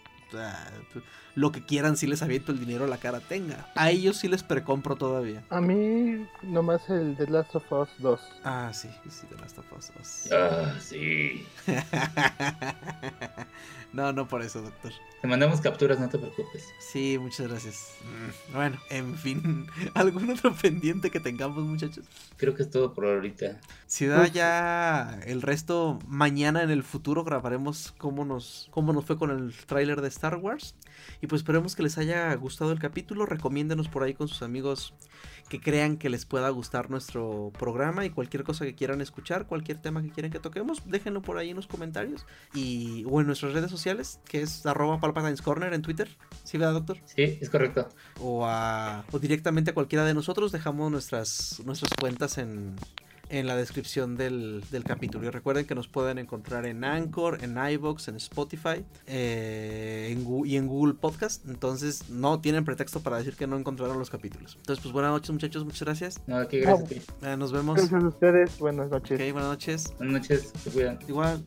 lo que quieran si les aviento el dinero a la cara tenga. A ellos sí les precompro todavía. A mí nomás el The Last of Us 2. Ah, sí, sí, The Last of Us 2. Ah, sí. no, no por eso, doctor. Te mandamos capturas, no te preocupes. Sí, muchas gracias. Mm, bueno, en fin, ¿algún otro pendiente que tengamos, muchachos? Creo que es todo por ahorita. Si da ya el resto, mañana en el futuro grabaremos cómo nos, cómo nos fue con el tráiler de Star Wars. Y pues esperemos que les haya gustado el capítulo. Recomiéndenos por ahí con sus amigos que crean que les pueda gustar nuestro programa y cualquier cosa que quieran escuchar, cualquier tema que quieran que toquemos, déjenlo por ahí en los comentarios y o en nuestras redes sociales, que es arroba Palpatine's Corner en Twitter. ¿Sí, verdad, doctor? Sí, es correcto. O, a, o directamente a cualquiera de nosotros, dejamos nuestras, nuestras cuentas en, en la descripción del, capítulo. Y recuerden que nos pueden encontrar en Anchor, en iVoox, en Spotify eh, y en Google Podcast. Entonces no tienen pretexto para decir que no encontraron los capítulos. Entonces, pues buenas noches muchachos, muchas gracias. No, aquí gracias. nos vemos. Gracias a ustedes, buenas noches. Ok, buenas noches. Buenas noches, se cuidan. Igual.